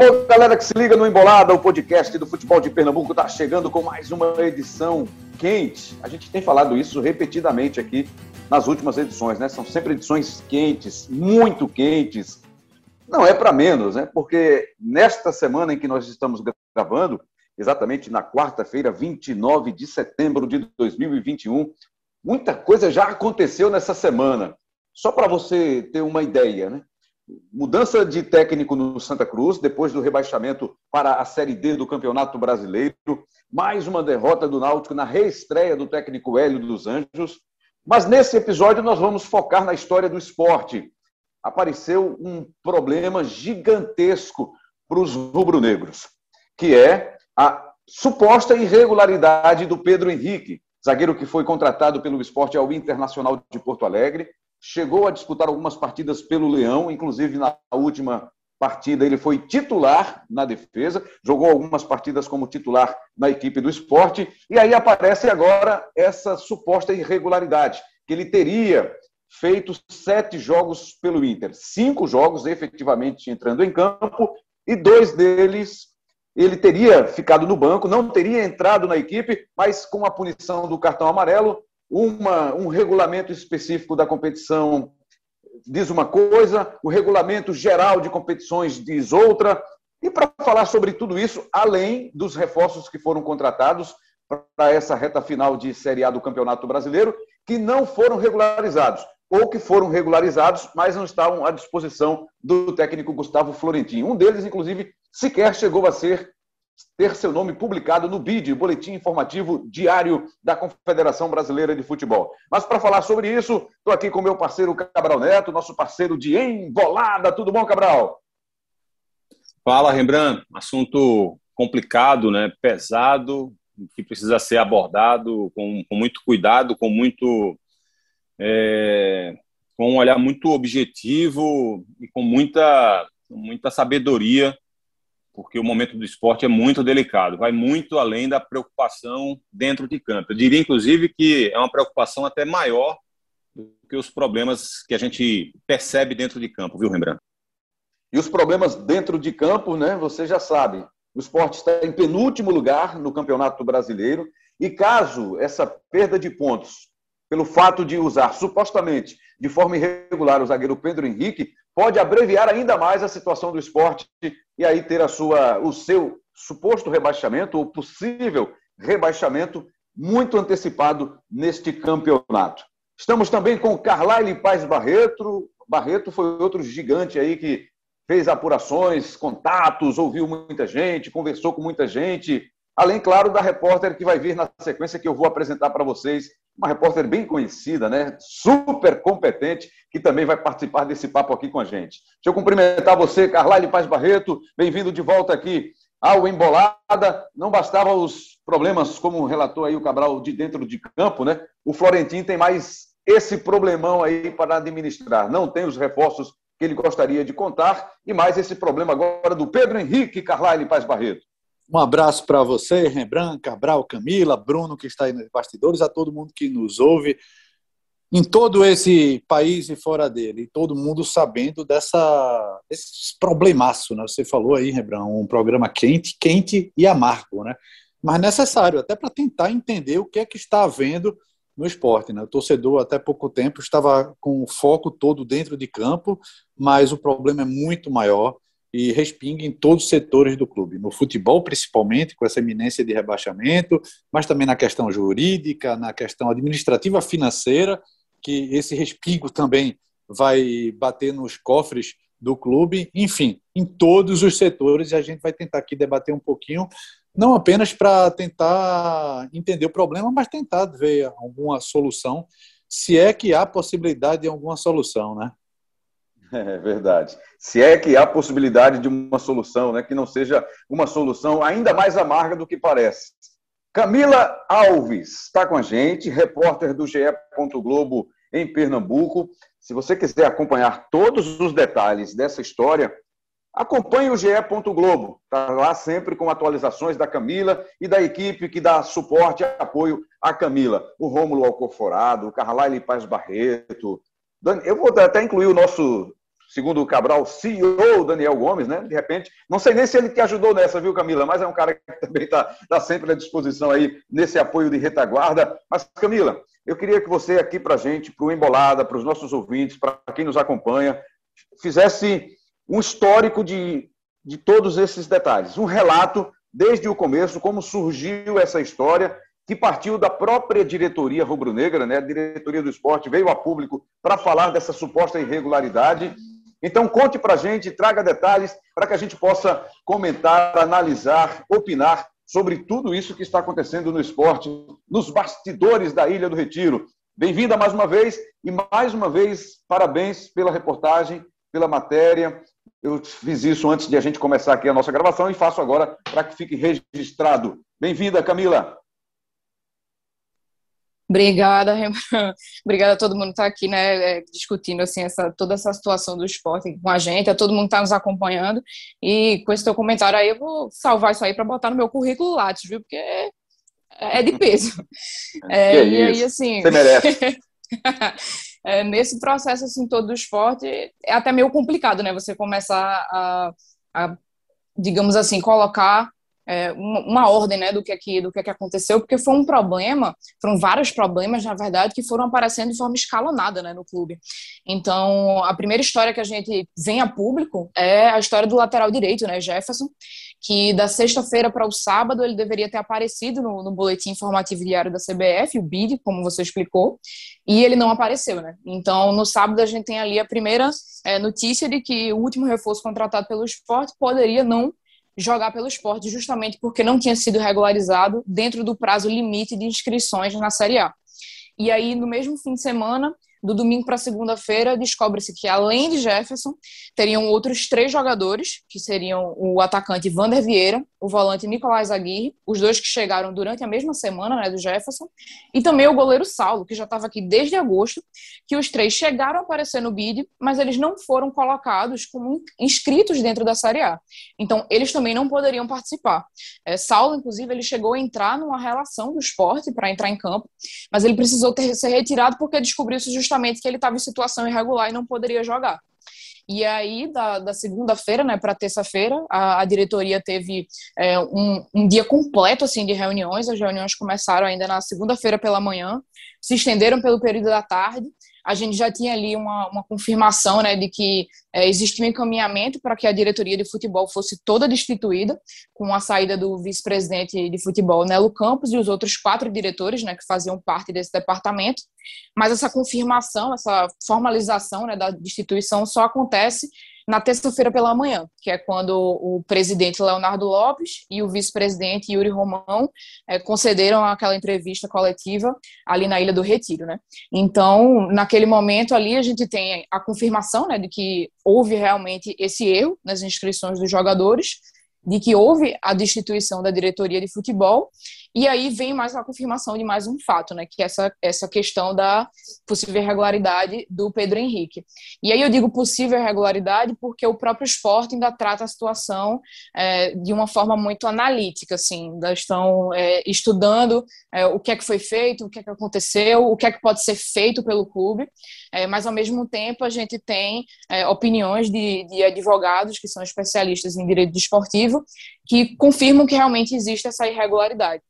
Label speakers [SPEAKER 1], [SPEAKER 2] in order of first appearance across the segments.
[SPEAKER 1] Alô, galera que se liga no Embolada, o podcast do futebol de Pernambuco está chegando com mais uma edição quente. A gente tem falado isso repetidamente aqui nas últimas edições, né? São sempre edições quentes, muito quentes. Não é para menos, né? Porque nesta semana em que nós estamos gravando, exatamente na quarta-feira, 29 de setembro de 2021, muita coisa já aconteceu nessa semana. Só para você ter uma ideia, né? Mudança de técnico no Santa Cruz, depois do rebaixamento para a Série D do Campeonato Brasileiro, mais uma derrota do Náutico na reestreia do técnico Hélio dos Anjos. Mas nesse episódio nós vamos focar na história do esporte. Apareceu um problema gigantesco para os rubro-negros, que é a suposta irregularidade do Pedro Henrique, zagueiro que foi contratado pelo esporte ao Internacional de Porto Alegre, chegou a disputar algumas partidas pelo Leão, inclusive na última partida ele foi titular na defesa, jogou algumas partidas como titular na equipe do esporte, e aí aparece agora essa suposta irregularidade, que ele teria feito sete jogos pelo Inter, cinco jogos efetivamente entrando em campo, e dois deles ele teria ficado no banco, não teria entrado na equipe, mas com a punição do cartão amarelo, uma, um regulamento específico da competição diz uma coisa, o regulamento geral de competições diz outra. E para falar sobre tudo isso, além dos reforços que foram contratados para essa reta final de Série A do Campeonato Brasileiro, que não foram regularizados, ou que foram regularizados, mas não estavam à disposição do técnico Gustavo Florentino. Um deles, inclusive, sequer chegou a ser ter seu nome publicado no BID, Boletim Informativo Diário da Confederação Brasileira de Futebol. Mas para falar sobre isso, estou aqui com meu parceiro Cabral Neto, nosso parceiro de Embolada. Tudo bom, Cabral?
[SPEAKER 2] Fala, Rembrandt. Assunto complicado, né? pesado, que precisa ser abordado com, com muito cuidado, com muito. É, com um olhar muito objetivo e com muita, muita sabedoria porque o momento do esporte é muito delicado, vai muito além da preocupação dentro de campo. Eu diria, inclusive, que é uma preocupação até maior do que os problemas que a gente percebe dentro de campo, viu, Rembrandt?
[SPEAKER 1] E os problemas dentro de campo, né? Você já sabe. O esporte está em penúltimo lugar no Campeonato Brasileiro. E caso essa perda de pontos, pelo fato de usar supostamente de forma irregular o zagueiro Pedro Henrique, pode abreviar ainda mais a situação do esporte e aí ter a sua, o seu suposto rebaixamento ou possível rebaixamento muito antecipado neste campeonato. Estamos também com Carlyle Paz Barreto. Barreto foi outro gigante aí que fez apurações, contatos, ouviu muita gente, conversou com muita gente. Além, claro, da repórter que vai vir na sequência que eu vou apresentar para vocês uma repórter bem conhecida, né? super competente, que também vai participar desse papo aqui com a gente. Deixa eu cumprimentar você, Carlyle Paz Barreto, bem-vindo de volta aqui ao Embolada. Não bastava os problemas, como relatou aí o Cabral, de dentro de campo, né? O Florentino tem mais esse problemão aí para administrar. Não tem os reforços que ele gostaria de contar e mais esse problema agora do Pedro Henrique Carlyle Paz Barreto.
[SPEAKER 3] Um abraço para você, Rembrandt, Cabral, Camila, Bruno, que está aí nos bastidores, a todo mundo que nos ouve em todo esse país e fora dele, todo mundo sabendo dessa, desse problemaço, né? Você falou aí, Rembrandt, um programa quente, quente e amargo, né? Mas necessário, até para tentar entender o que é que está havendo no esporte. Né? O torcedor, até pouco tempo, estava com o foco todo dentro de campo, mas o problema é muito maior e respinga em todos os setores do clube, no futebol principalmente, com essa eminência de rebaixamento, mas também na questão jurídica, na questão administrativa financeira, que esse respingo também vai bater nos cofres do clube, enfim, em todos os setores, e a gente vai tentar aqui debater um pouquinho, não apenas para tentar entender o problema, mas tentar ver alguma solução, se é que há possibilidade de alguma solução, né?
[SPEAKER 1] É verdade. Se é que há possibilidade de uma solução, né, que não seja uma solução ainda mais amarga do que parece. Camila Alves está com a gente, repórter do GE. Globo em Pernambuco. Se você quiser acompanhar todos os detalhes dessa história, acompanhe o GE. Globo. Está lá sempre com atualizações da Camila e da equipe que dá suporte e apoio à Camila. O Rômulo Alcoforado, o Carlyle Paz Barreto. Eu vou até incluir o nosso segundo o Cabral, CEO Daniel Gomes, né? De repente, não sei nem se ele te ajudou nessa, viu, Camila? Mas é um cara que também está tá sempre à disposição aí nesse apoio de retaguarda. Mas, Camila, eu queria que você aqui para a gente, para o Embolada, para os nossos ouvintes, para quem nos acompanha, fizesse um histórico de, de todos esses detalhes, um relato desde o começo, como surgiu essa história que partiu da própria diretoria rubro-negra, né? a diretoria do esporte veio a público para falar dessa suposta irregularidade. Então, conte para a gente, traga detalhes para que a gente possa comentar, analisar, opinar sobre tudo isso que está acontecendo no esporte, nos bastidores da Ilha do Retiro. Bem-vinda mais uma vez e mais uma vez parabéns pela reportagem, pela matéria. Eu fiz isso antes de a gente começar aqui a nossa gravação e faço agora para que fique registrado. Bem-vinda, Camila.
[SPEAKER 4] Obrigada, Obrigada a todo mundo que está aqui, né, é, discutindo assim essa toda essa situação do esporte com a gente, a todo mundo que está nos acompanhando. E com esse teu comentário aí, eu vou salvar isso aí para botar no meu currículo Lattes, viu? Porque é, é de peso.
[SPEAKER 1] É, é e aí, assim. Você merece.
[SPEAKER 4] é, nesse processo assim todo do esporte é até meio complicado, né? Você começar a, a digamos assim, colocar é, uma, uma, ordem né, do que, aqui, do que, que aconteceu, porque foi um problema, foram vários problemas, na verdade, que foram aparecendo de forma escalonada né, no clube. Então, a primeira história que a gente vem a público é a história do lateral direito, né, Jefferson, que da sexta-feira para o sábado ele deveria ter aparecido no, no, boletim informativo diário da CBF, o BID, como você explicou, e ele não apareceu, né? Então, no sábado a gente tem ali a primeira é, notícia de que o último reforço contratado pelo esporte poderia não jogar pelo esporte, justamente porque não tinha sido regularizado dentro do prazo limite de inscrições na Série A. E aí, no mesmo fim de semana, do domingo para segunda-feira, descobre-se que, além de Jefferson, teriam outros três jogadores, que seriam o atacante Vander Vieira, o volante Nicolás Aguirre, os dois que chegaram durante a mesma semana né, do Jefferson, e também o goleiro Saulo, que já estava aqui desde agosto, que os três chegaram a aparecer no BID, mas eles não foram colocados como inscritos dentro da Série A. Então, eles também não poderiam participar. É, Saulo, inclusive, ele chegou a entrar numa relação do esporte para entrar em campo, mas ele precisou ter, ser retirado porque descobriu-se justamente que ele estava em situação irregular e não poderia jogar. E aí, da, da segunda-feira né, para terça-feira, a, a, diretoria teve é, um, um, dia completo assim de reuniões. As reuniões começaram ainda na segunda-feira pela manhã, se estenderam pelo período da tarde a gente já tinha ali uma, uma confirmação né, de que é, existia um encaminhamento para que a diretoria de futebol fosse toda destituída, com a saída do vice-presidente de futebol, Nelo Campos, e os outros quatro diretores né, que faziam parte desse departamento. Mas essa confirmação, essa formalização né, da destituição só acontece na terça-feira pela manhã, que é quando o presidente Leonardo Lopes e o vice-presidente Yuri Romão é, concederam aquela entrevista coletiva ali na Ilha do Retiro, né? Então, naquele momento ali, a gente tem a confirmação, né, de que houve realmente esse erro nas inscrições dos jogadores, de que houve a destituição da diretoria de futebol e aí vem mais uma confirmação de mais um fato, né, que é essa, essa questão da possível irregularidade do Pedro Henrique. E aí eu digo possível irregularidade porque o próprio esporte ainda trata a situação é, de uma forma muito analítica, assim, ainda estão é, estudando é, o que é que foi feito, o que é que aconteceu, o que é que pode ser feito pelo clube, é, mas ao mesmo tempo a gente tem é, opiniões de, de advogados que são especialistas em direito desportivo que confirmam que realmente existe essa irregularidade.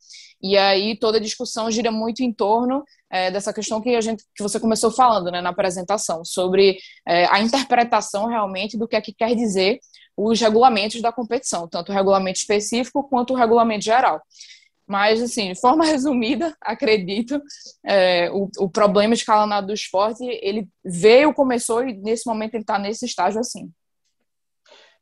[SPEAKER 4] E aí toda a discussão gira muito em torno é, dessa questão que a gente que você começou falando né, na apresentação sobre é, a interpretação realmente do que é que quer dizer os regulamentos da competição, tanto o regulamento específico quanto o regulamento geral. Mas, assim, de forma resumida, acredito, é, o, o problema escalonado do esporte, ele veio, começou e nesse momento ele está nesse estágio assim.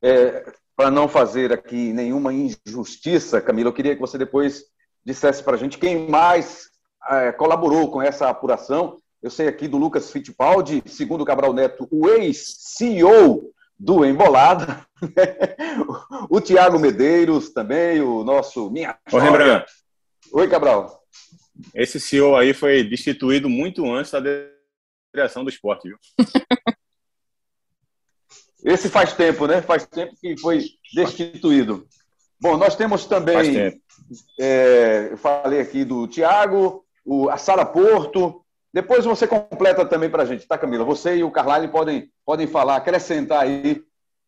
[SPEAKER 1] É, para não fazer aqui nenhuma injustiça, Camila, eu queria que você depois dissesse para a gente quem mais é, colaborou com essa apuração. Eu sei aqui do Lucas Fittipaldi, segundo o Cabral Neto, o ex-CEO do Embolada, o Tiago Medeiros também, o nosso Minha
[SPEAKER 2] Ô, Rembrandt.
[SPEAKER 1] Oi, Cabral.
[SPEAKER 2] Esse CEO aí foi destituído muito antes da direção do esporte, viu?
[SPEAKER 1] Esse faz tempo, né? Faz tempo que foi destituído. Bom, nós temos também, é, eu falei aqui do Tiago, a Sara Porto, Depois você completa também para a gente, tá, Camila? Você e o Carlyle podem, podem falar, acrescentar aí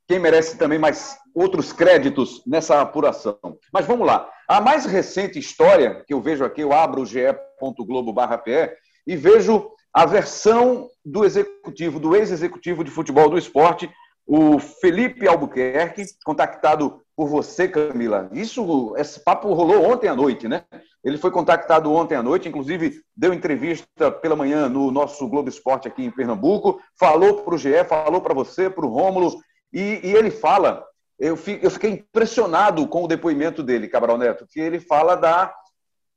[SPEAKER 1] quem merece também mais outros créditos nessa apuração. Mas vamos lá. A mais recente história que eu vejo aqui, eu abro o ge.globo.pe e vejo a versão do executivo, do ex-executivo de futebol do esporte, o Felipe Albuquerque, contactado por você, Camila. Isso, esse papo rolou ontem à noite, né? Ele foi contactado ontem à noite, inclusive deu entrevista pela manhã no nosso Globo Esporte aqui em Pernambuco, falou para o GE, falou para você, para o Rômulo, e, e, ele fala, eu, eu fiquei impressionado com o depoimento dele, Cabral Neto, que ele fala da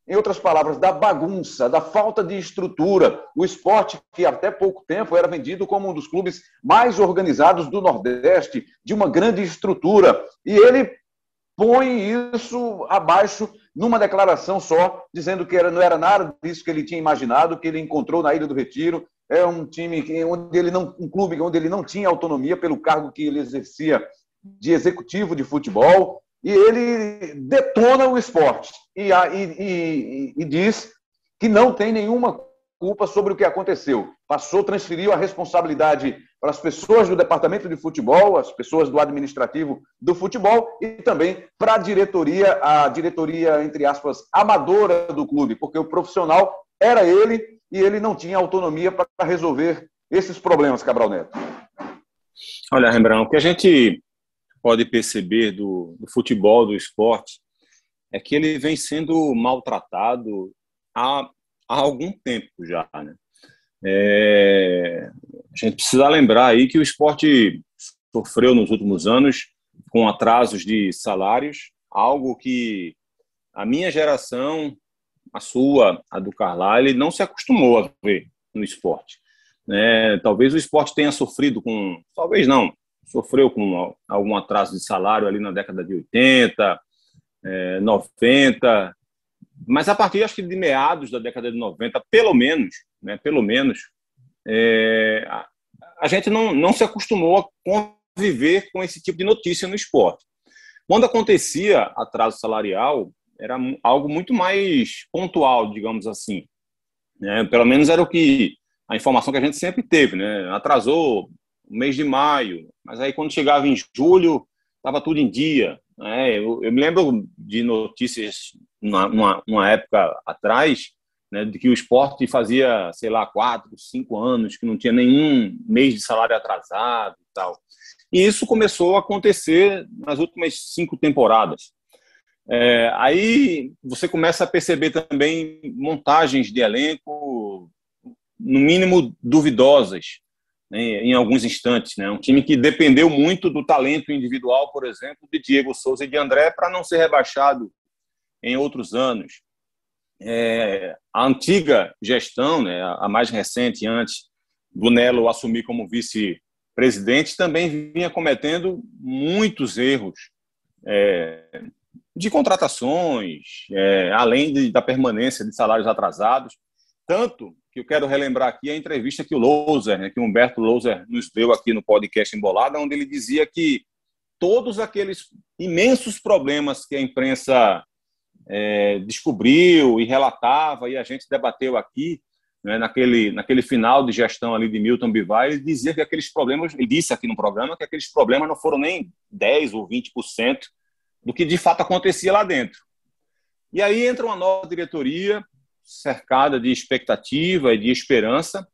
[SPEAKER 1] em outras palavras, da bagunça, da falta de estrutura. O esporte, que até pouco tempo era vendido como um dos clubes mais organizados do Nordeste, de uma grande estrutura. E ele põe isso abaixo numa declaração só, dizendo que era, não era nada disso que ele tinha imaginado, que ele encontrou na Ilha do Retiro. É um time onde ele não, um clube onde ele não tinha autonomia pelo cargo que ele exercia de executivo de futebol e ele detona o esporte e, e, e, e, diz que não tem nenhuma culpa sobre o que aconteceu. Passou, transferiu a responsabilidade para as pessoas do departamento de futebol, as pessoas do administrativo do futebol e também para a diretoria, a diretoria, entre aspas, amadora do clube, porque o profissional era ele e ele não tinha autonomia para resolver esses problemas, Cabral Neto.
[SPEAKER 2] Olha, Rembrandt, o que a gente pode perceber do, do futebol, do esporte, é que ele vem sendo maltratado há, há algum tempo já. Né? É, a gente precisa lembrar aí que o esporte sofreu nos últimos anos com atrasos de salários, algo que a minha geração, a sua, a do Carlyle, não se acostumou a ver no esporte. É, talvez o esporte tenha sofrido com, talvez não, sofreu com algum atraso de salário ali na década de 80, é, 90, mas a partir acho que de meados da década de 90, pelo menos, né, pelo menos, é, a, a, gente não, não se acostumou a conviver com esse tipo de notícia no esporte. Quando acontecia atraso salarial, era algo muito mais pontual, digamos assim. Né? Pelo menos era o que a informação que a gente sempre teve, né? Atrasou mês de maio, mas aí quando chegava em julho, estava tudo em dia. Né? Eu, eu, me lembro de notícias numa, numa época atrás, né, de que o esporte fazia, sei lá, quatro, cinco anos que não tinha nenhum mês de salário atrasado e tal. E isso começou a acontecer nas últimas cinco temporadas. É, aí você começa a perceber também montagens de elenco, no mínimo duvidosas, né, em alguns instantes. Né? Um time que dependeu muito do talento individual, por exemplo, de Diego Souza e de André, para não ser rebaixado em outros anos. É, a antiga gestão, né, a mais recente, antes do Nelo assumir como vice-presidente, também vinha cometendo muitos erros é, de contratações, é, além de, da permanência de salários atrasados. Tanto que eu quero relembrar aqui a entrevista que o Loser, né, que o Humberto Loser nos deu aqui no podcast Embolada, onde ele dizia que todos aqueles imensos problemas que a imprensa é, descobriu e relatava e a gente debateu aqui, né, naquele, naquele final de gestão ali de Milton Bivar, ele dizia que aqueles problemas, ele disse aqui no programa que aqueles problemas não foram nem 10 ou 20% do que de fato acontecia lá dentro. E aí entra uma nova diretoria, cercada de expectativa e de esperança.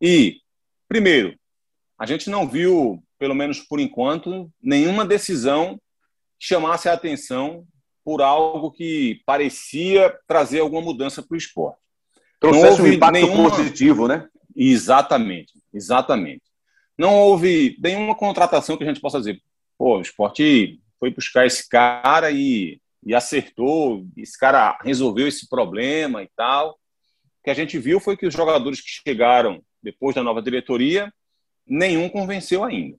[SPEAKER 2] E, primeiro, a gente não viu, pelo menos por enquanto, nenhuma decisão que chamasse a atenção por algo que parecia trazer alguma mudança para o esporte.
[SPEAKER 1] Trouxesse um impacto nenhuma... positivo, né?
[SPEAKER 2] Exatamente, exatamente. Não houve nenhuma contratação que a gente possa dizer, pô, o esporte foi buscar esse cara e e acertou, esse cara resolveu esse problema e tal. O que a gente viu foi que os jogadores que chegaram depois da nova diretoria, nenhum convenceu ainda.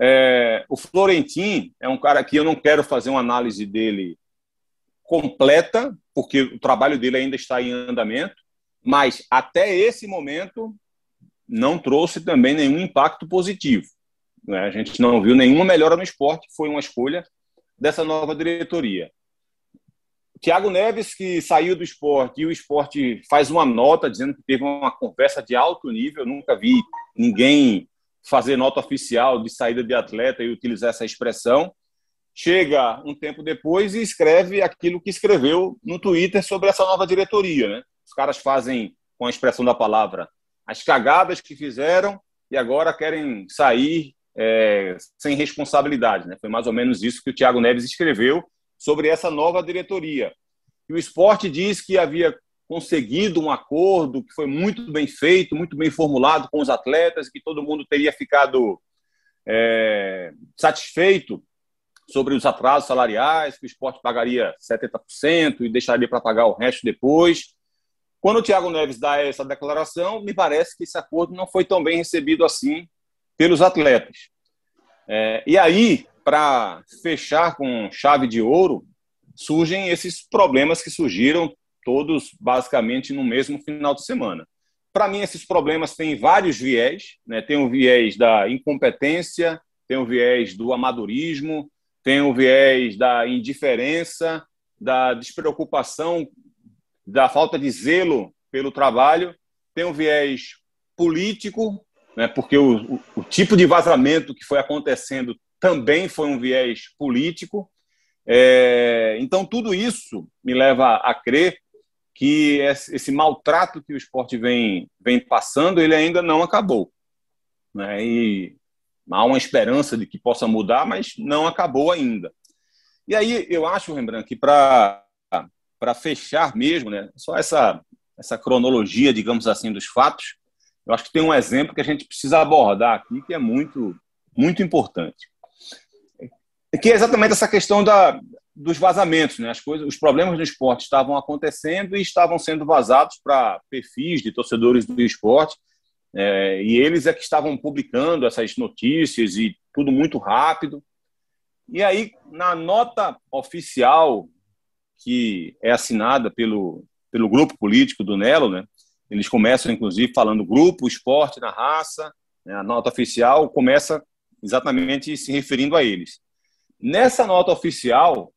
[SPEAKER 2] É, o Florentin é um cara que eu não quero fazer uma análise dele completa, porque o trabalho dele ainda está em andamento, mas até esse momento não trouxe também nenhum impacto positivo. Né? A gente não viu nenhuma melhora no esporte, foi uma escolha dessa nova diretoria. Tiago Neves, que saiu do esporte, e o esporte faz uma nota dizendo que teve uma conversa de alto nível. Nunca vi ninguém fazer nota oficial de saída de atleta e utilizar essa expressão. Chega um tempo depois e escreve aquilo que escreveu no Twitter sobre essa nova diretoria. Né? Os caras fazem, com a expressão da palavra, as cagadas que fizeram e agora querem sair é, sem responsabilidade. Né? Foi mais ou menos isso que o Thiago Neves escreveu sobre essa nova diretoria. E o esporte diz que havia conseguido um acordo que foi muito bem feito, muito bem formulado com os atletas, que todo mundo teria ficado é, satisfeito sobre os atrasos salariais, que o esporte pagaria 70% e deixaria para pagar o resto depois. Quando o Thiago Neves dá essa declaração, me parece que esse acordo não foi tão bem recebido assim pelos atletas. É, e aí, para fechar com chave de ouro, surgem esses problemas que surgiram todos basicamente no mesmo final de semana. Para mim, esses problemas têm vários viés. Né? Tem o viés da incompetência, tem o viés do amadorismo, tem o viés da indiferença, da despreocupação, da falta de zelo pelo trabalho, tem o viés político, né? porque o, o, o tipo de vazamento que foi acontecendo também foi um viés político. É, então, tudo isso me leva a crer que esse maltrato que o esporte vem, vem passando, ele ainda não acabou. Né? E há uma esperança de que possa mudar, mas não acabou ainda. E aí eu acho, Rembrandt, que para fechar mesmo, né, só essa, essa cronologia, digamos assim, dos fatos, eu acho que tem um exemplo que a gente precisa abordar aqui que é muito, muito importante que é exatamente essa questão da, dos vazamentos, né? As coisas, os problemas do esporte estavam acontecendo e estavam sendo vazados para perfis de torcedores do esporte, é, e eles é que estavam publicando essas notícias e tudo muito rápido. E aí, na nota oficial que é assinada pelo, pelo grupo político do Nelo, né? Eles começam, inclusive, falando grupo, esporte na raça. Né? A nota oficial começa exatamente se referindo a eles. Nessa nota oficial,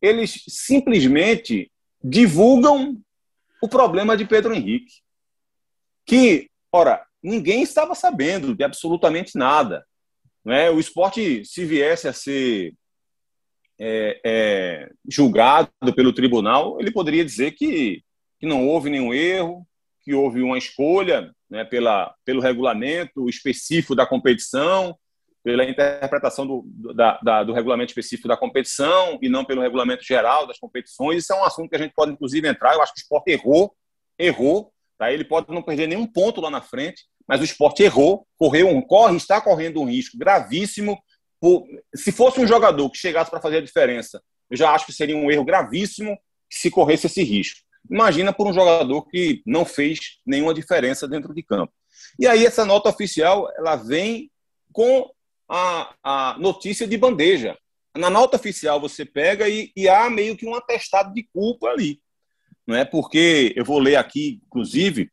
[SPEAKER 2] eles simplesmente divulgam o problema de Pedro Henrique. Que, ora, ninguém estava sabendo de absolutamente nada. Né? O esporte, se viesse a ser é, é, julgado pelo tribunal, ele poderia dizer que, que não houve nenhum erro, que houve uma escolha né, pela, pelo regulamento específico da competição, pela interpretação do, da, da, do regulamento específico da competição e não pelo regulamento geral das competições. Isso é um assunto que a gente pode, inclusive, entrar. Eu acho que o esporte errou, errou. Tá? Ele pode não perder nenhum ponto lá na frente, mas o esporte errou, correu um, corre, está correndo um risco gravíssimo. Por, se fosse um jogador que chegasse para fazer a diferença, eu já acho que seria um erro gravíssimo se corresse esse risco. Imagina por um jogador que não fez nenhuma diferença dentro de campo. E aí essa nota oficial ela vem com a, a notícia de bandeja. Na nota oficial você pega e, e há meio que um atestado de culpa ali. Não é? Porque eu vou ler aqui, inclusive,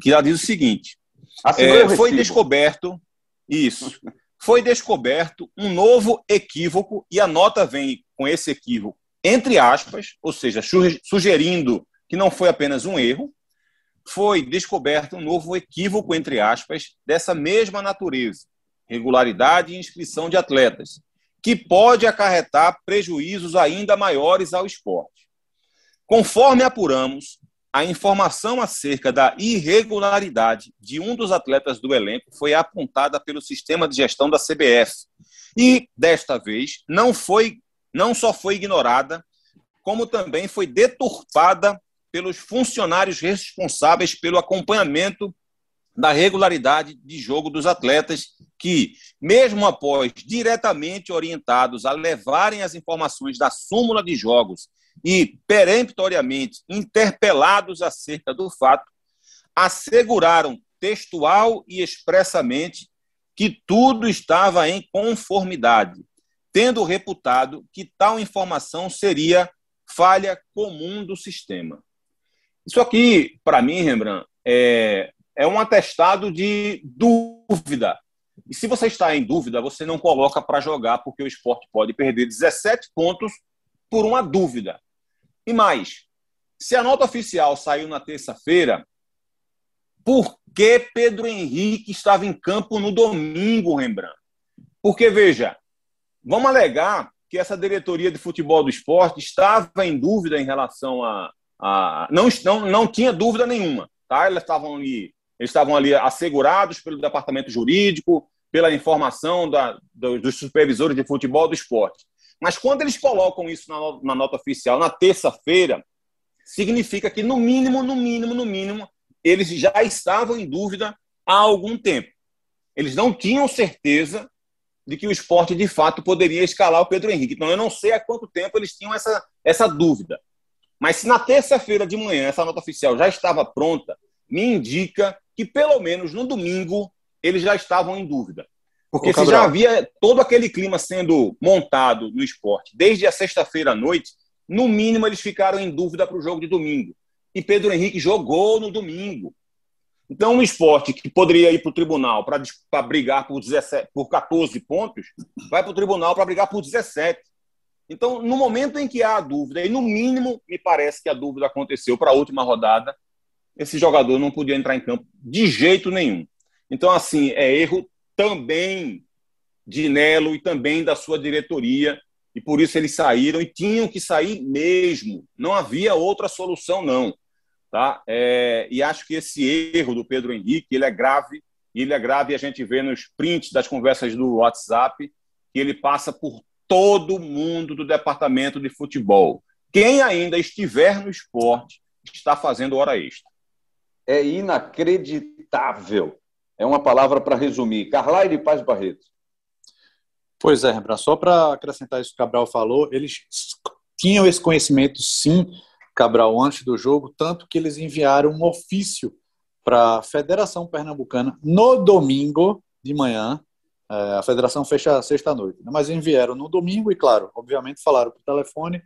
[SPEAKER 2] que ela diz o seguinte: é, foi descoberto isso. Foi descoberto um novo equívoco e a nota vem com esse equívoco entre aspas, ou seja, sugerindo que não foi apenas um erro, foi descoberto um novo equívoco entre aspas dessa mesma natureza, regularidade e inscrição de atletas, que pode acarretar prejuízos ainda maiores ao esporte. Conforme apuramos, a informação acerca da irregularidade de um dos atletas do elenco foi apontada pelo sistema de gestão da CBF e, desta vez, não foi não só foi ignorada, como também foi deturpada pelos funcionários responsáveis pelo acompanhamento da regularidade de jogo dos atletas que, mesmo após diretamente orientados a levarem as informações da súmula de jogos e peremptoriamente interpelados acerca do fato, asseguraram textual e expressamente que tudo estava em conformidade, tendo reputado que tal informação seria falha comum do sistema. Isso aqui, para mim, Rembrandt, é, é um atestado de dúvida. E se você está em dúvida, você não coloca para jogar, porque o esporte pode perder 17 pontos por uma dúvida. E mais, se a nota oficial saiu na terça-feira, por que Pedro Henrique estava em campo no domingo, Rembrandt? Porque, veja, vamos alegar que essa diretoria de futebol do esporte estava em dúvida em relação a. a não, não, não tinha dúvida nenhuma. Tá? Eles estavam ali, eles estavam ali assegurados pelo departamento jurídico, pela informação da, dos supervisores de futebol do esporte. Mas quando eles colocam isso na, na nota oficial na terça-feira, significa que, no mínimo, no mínimo, no mínimo, eles já estavam em dúvida há algum tempo. Eles não tinham certeza de que o esporte de fato poderia escalar o Pedro Henrique. Então, eu não sei há quanto tempo eles tinham essa, essa dúvida. Mas se na terça-feira de manhã essa nota oficial já estava pronta, me indica que pelo menos no domingo eles já estavam em dúvida. Porque se já havia todo aquele clima sendo montado no esporte desde a sexta-feira à noite, no mínimo eles ficaram em dúvida para o jogo de domingo. E Pedro Henrique jogou no domingo. Então, um esporte que poderia ir para o tribunal para brigar por, 17, por 14 pontos, vai para o tribunal para brigar por 17. Então, no momento em que há a dúvida, e no mínimo me parece que a dúvida aconteceu para a última rodada, esse jogador não podia entrar em campo de jeito nenhum. Então, assim, é erro também de Nelo e também da sua diretoria, e por isso eles saíram e tinham que sair mesmo. Não havia outra solução, não. Tá? É, e acho que esse erro do Pedro Henrique ele é grave, ele é grave e a gente vê nos prints das conversas do WhatsApp que ele passa por todo mundo do departamento de futebol. Quem ainda estiver no esporte está fazendo hora extra.
[SPEAKER 1] É inacreditável. É uma palavra para resumir. Carlyle Paz Barreto.
[SPEAKER 3] Pois é, Rembrandt, só para acrescentar isso que o Cabral falou, eles tinham esse conhecimento, sim, Cabral, antes do jogo, tanto que eles enviaram um ofício para a Federação Pernambucana no domingo de manhã. É, a federação fecha sexta-noite, né? mas enviaram no domingo e, claro, obviamente falaram por telefone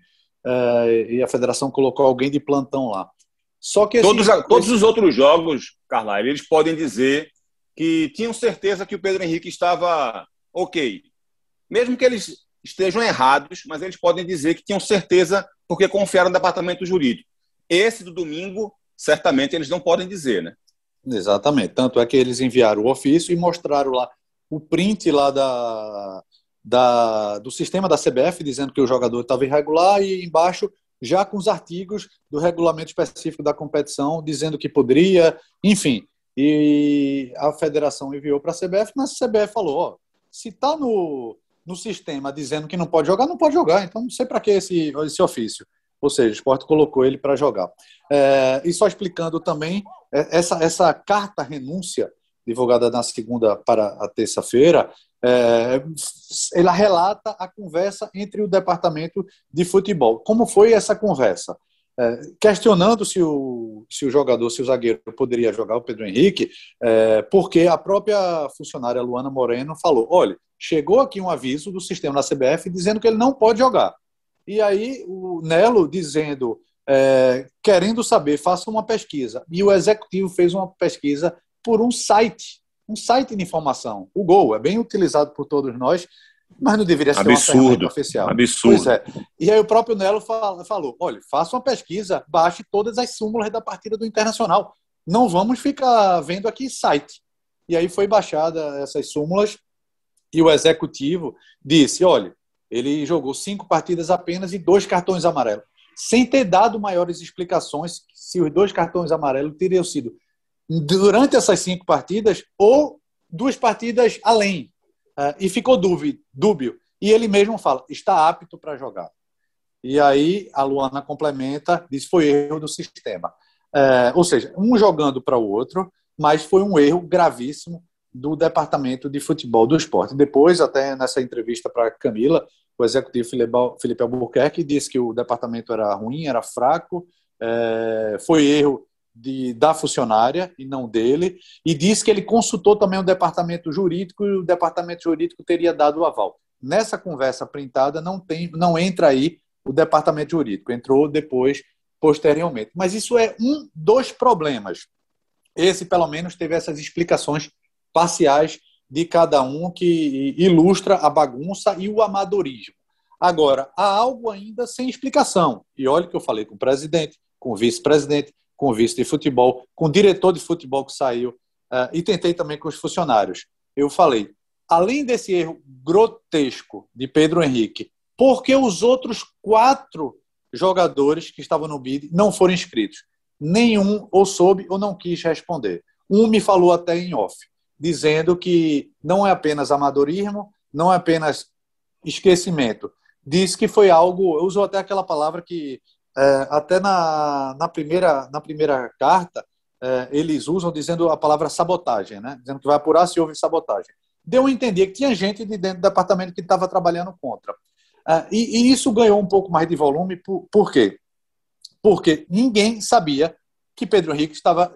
[SPEAKER 3] é, e a federação colocou alguém de plantão lá.
[SPEAKER 2] Só que todos, esse... todos os outros jogos, Carlyle, eles podem dizer que tinham certeza que o Pedro Henrique estava ok. Mesmo que eles estejam errados, mas eles podem dizer que tinham certeza porque confiaram no departamento jurídico. Esse do domingo, certamente eles não podem dizer, né?
[SPEAKER 3] Exatamente. Tanto é que eles enviaram o ofício e mostraram lá o print lá da, da, do sistema da CBF dizendo que o jogador estava irregular e embaixo já com os artigos do regulamento específico da competição dizendo que poderia, enfim. E a federação enviou para a CBF, mas a CBF falou: ó, se está no, no sistema dizendo que não pode jogar, não pode jogar. Então, não sei para que esse, esse ofício. Ou seja, o esporte colocou ele para jogar. É, e só explicando também, é, essa, essa carta renúncia, divulgada na segunda para a terça-feira, é, ela relata a conversa entre o departamento de futebol. Como foi essa conversa? É, questionando se o, se o jogador, se o zagueiro poderia jogar o Pedro Henrique, é, porque a própria funcionária Luana Moreno falou: olha, chegou aqui um aviso do sistema da CBF dizendo que ele não pode jogar. E aí o Nelo dizendo, é, querendo saber, faça uma pesquisa. E o executivo fez uma pesquisa por um site, um site de informação. O Gol é bem utilizado por todos nós, mas não deveria ser
[SPEAKER 2] absurdo,
[SPEAKER 3] uma oficial.
[SPEAKER 2] Absurdo.
[SPEAKER 3] É. E aí o próprio Nelo falou, olha, faça uma pesquisa, baixe todas as súmulas da partida do Internacional. Não vamos ficar vendo aqui site. E aí foi baixada essas súmulas e o executivo disse: olha, ele jogou cinco partidas apenas e dois cartões amarelos, sem ter dado maiores explicações se os dois cartões amarelos teriam sido durante essas cinco partidas ou duas partidas além. Uh, e ficou dúvida, dúbio. E ele mesmo fala: está apto para jogar. E aí a Luana complementa, diz foi erro do sistema. Uh, ou seja, um jogando para o outro, mas foi um erro gravíssimo do departamento de futebol do esporte. Depois, até nessa entrevista para Camila, o executivo Felipe Albuquerque disse que o departamento era ruim, era fraco, é, foi erro de, da funcionária e não dele, e disse que ele consultou também o departamento jurídico e o departamento jurídico teria dado o aval. Nessa conversa printada não tem, não entra aí o departamento jurídico, entrou depois, posteriormente. Mas isso é um dos problemas. Esse, pelo menos, teve essas explicações parciais de cada um que ilustra a bagunça e o amadorismo. Agora, há algo ainda sem explicação. E olha que eu falei com o presidente, com o vice-presidente, com vice de futebol, com o diretor de futebol que saiu, uh, e tentei também com os funcionários. Eu falei, além desse erro grotesco de Pedro Henrique, por que os outros quatro jogadores que estavam no BID não foram inscritos? Nenhum ou soube ou não quis responder. Um me falou até em off, dizendo que não é apenas amadorismo, não é apenas esquecimento. Disse que foi algo, usou até aquela palavra que é, até na, na, primeira, na primeira carta é, eles usam dizendo a palavra sabotagem, né? dizendo que vai apurar se houve sabotagem. Deu a entender que tinha gente de dentro do departamento que estava trabalhando contra. É, e, e, isso ganhou um pouco mais de volume, por, por quê? Porque ninguém sabia que Pedro Henrique estava,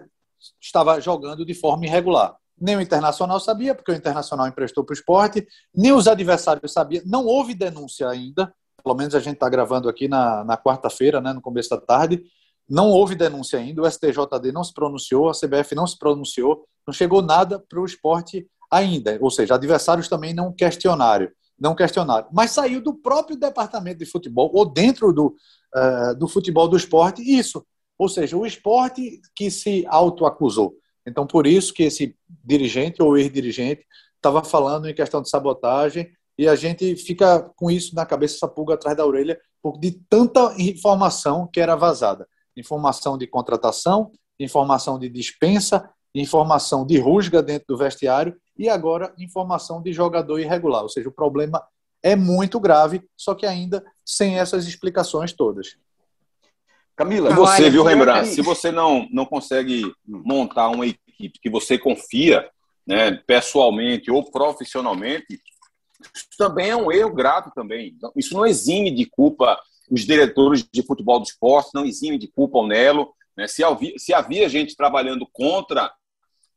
[SPEAKER 3] estava jogando de forma irregular. Nem o Internacional sabia, porque o Internacional emprestou para o esporte, nem os adversários sabiam. Não houve denúncia ainda, menos a gente está gravando aqui na, na quarta-feira, né, no começo da tarde. Não houve denúncia ainda, o STJD não se pronunciou, a CBF não se pronunciou, não chegou nada para o esporte ainda. Ou seja, adversários também não questionaram, não questionaram. Mas saiu do próprio departamento de futebol, ou dentro do, uh, do futebol do esporte, isso. Ou seja, o esporte que se autoacusou. Então, por isso que esse dirigente ou ex-dirigente estava falando em questão de sabotagem e a gente fica com isso na cabeça, essa pulga atrás da orelha, de tanta informação que era vazada. Informação de contratação, informação de dispensa, informação de rusga dentro do vestiário e agora informação de jogador irregular. Ou seja, o problema é muito grave, só que ainda sem essas explicações todas.
[SPEAKER 2] Camila, você, viu, Rembrandt? Se você não, não consegue montar uma equipe que você confia, né, pessoalmente ou profissionalmente, isso também é um erro grave também. Isso não exime de culpa os diretores de futebol do esporte, não exime de culpa o Nelo. Né? Se, havia, se havia gente trabalhando contra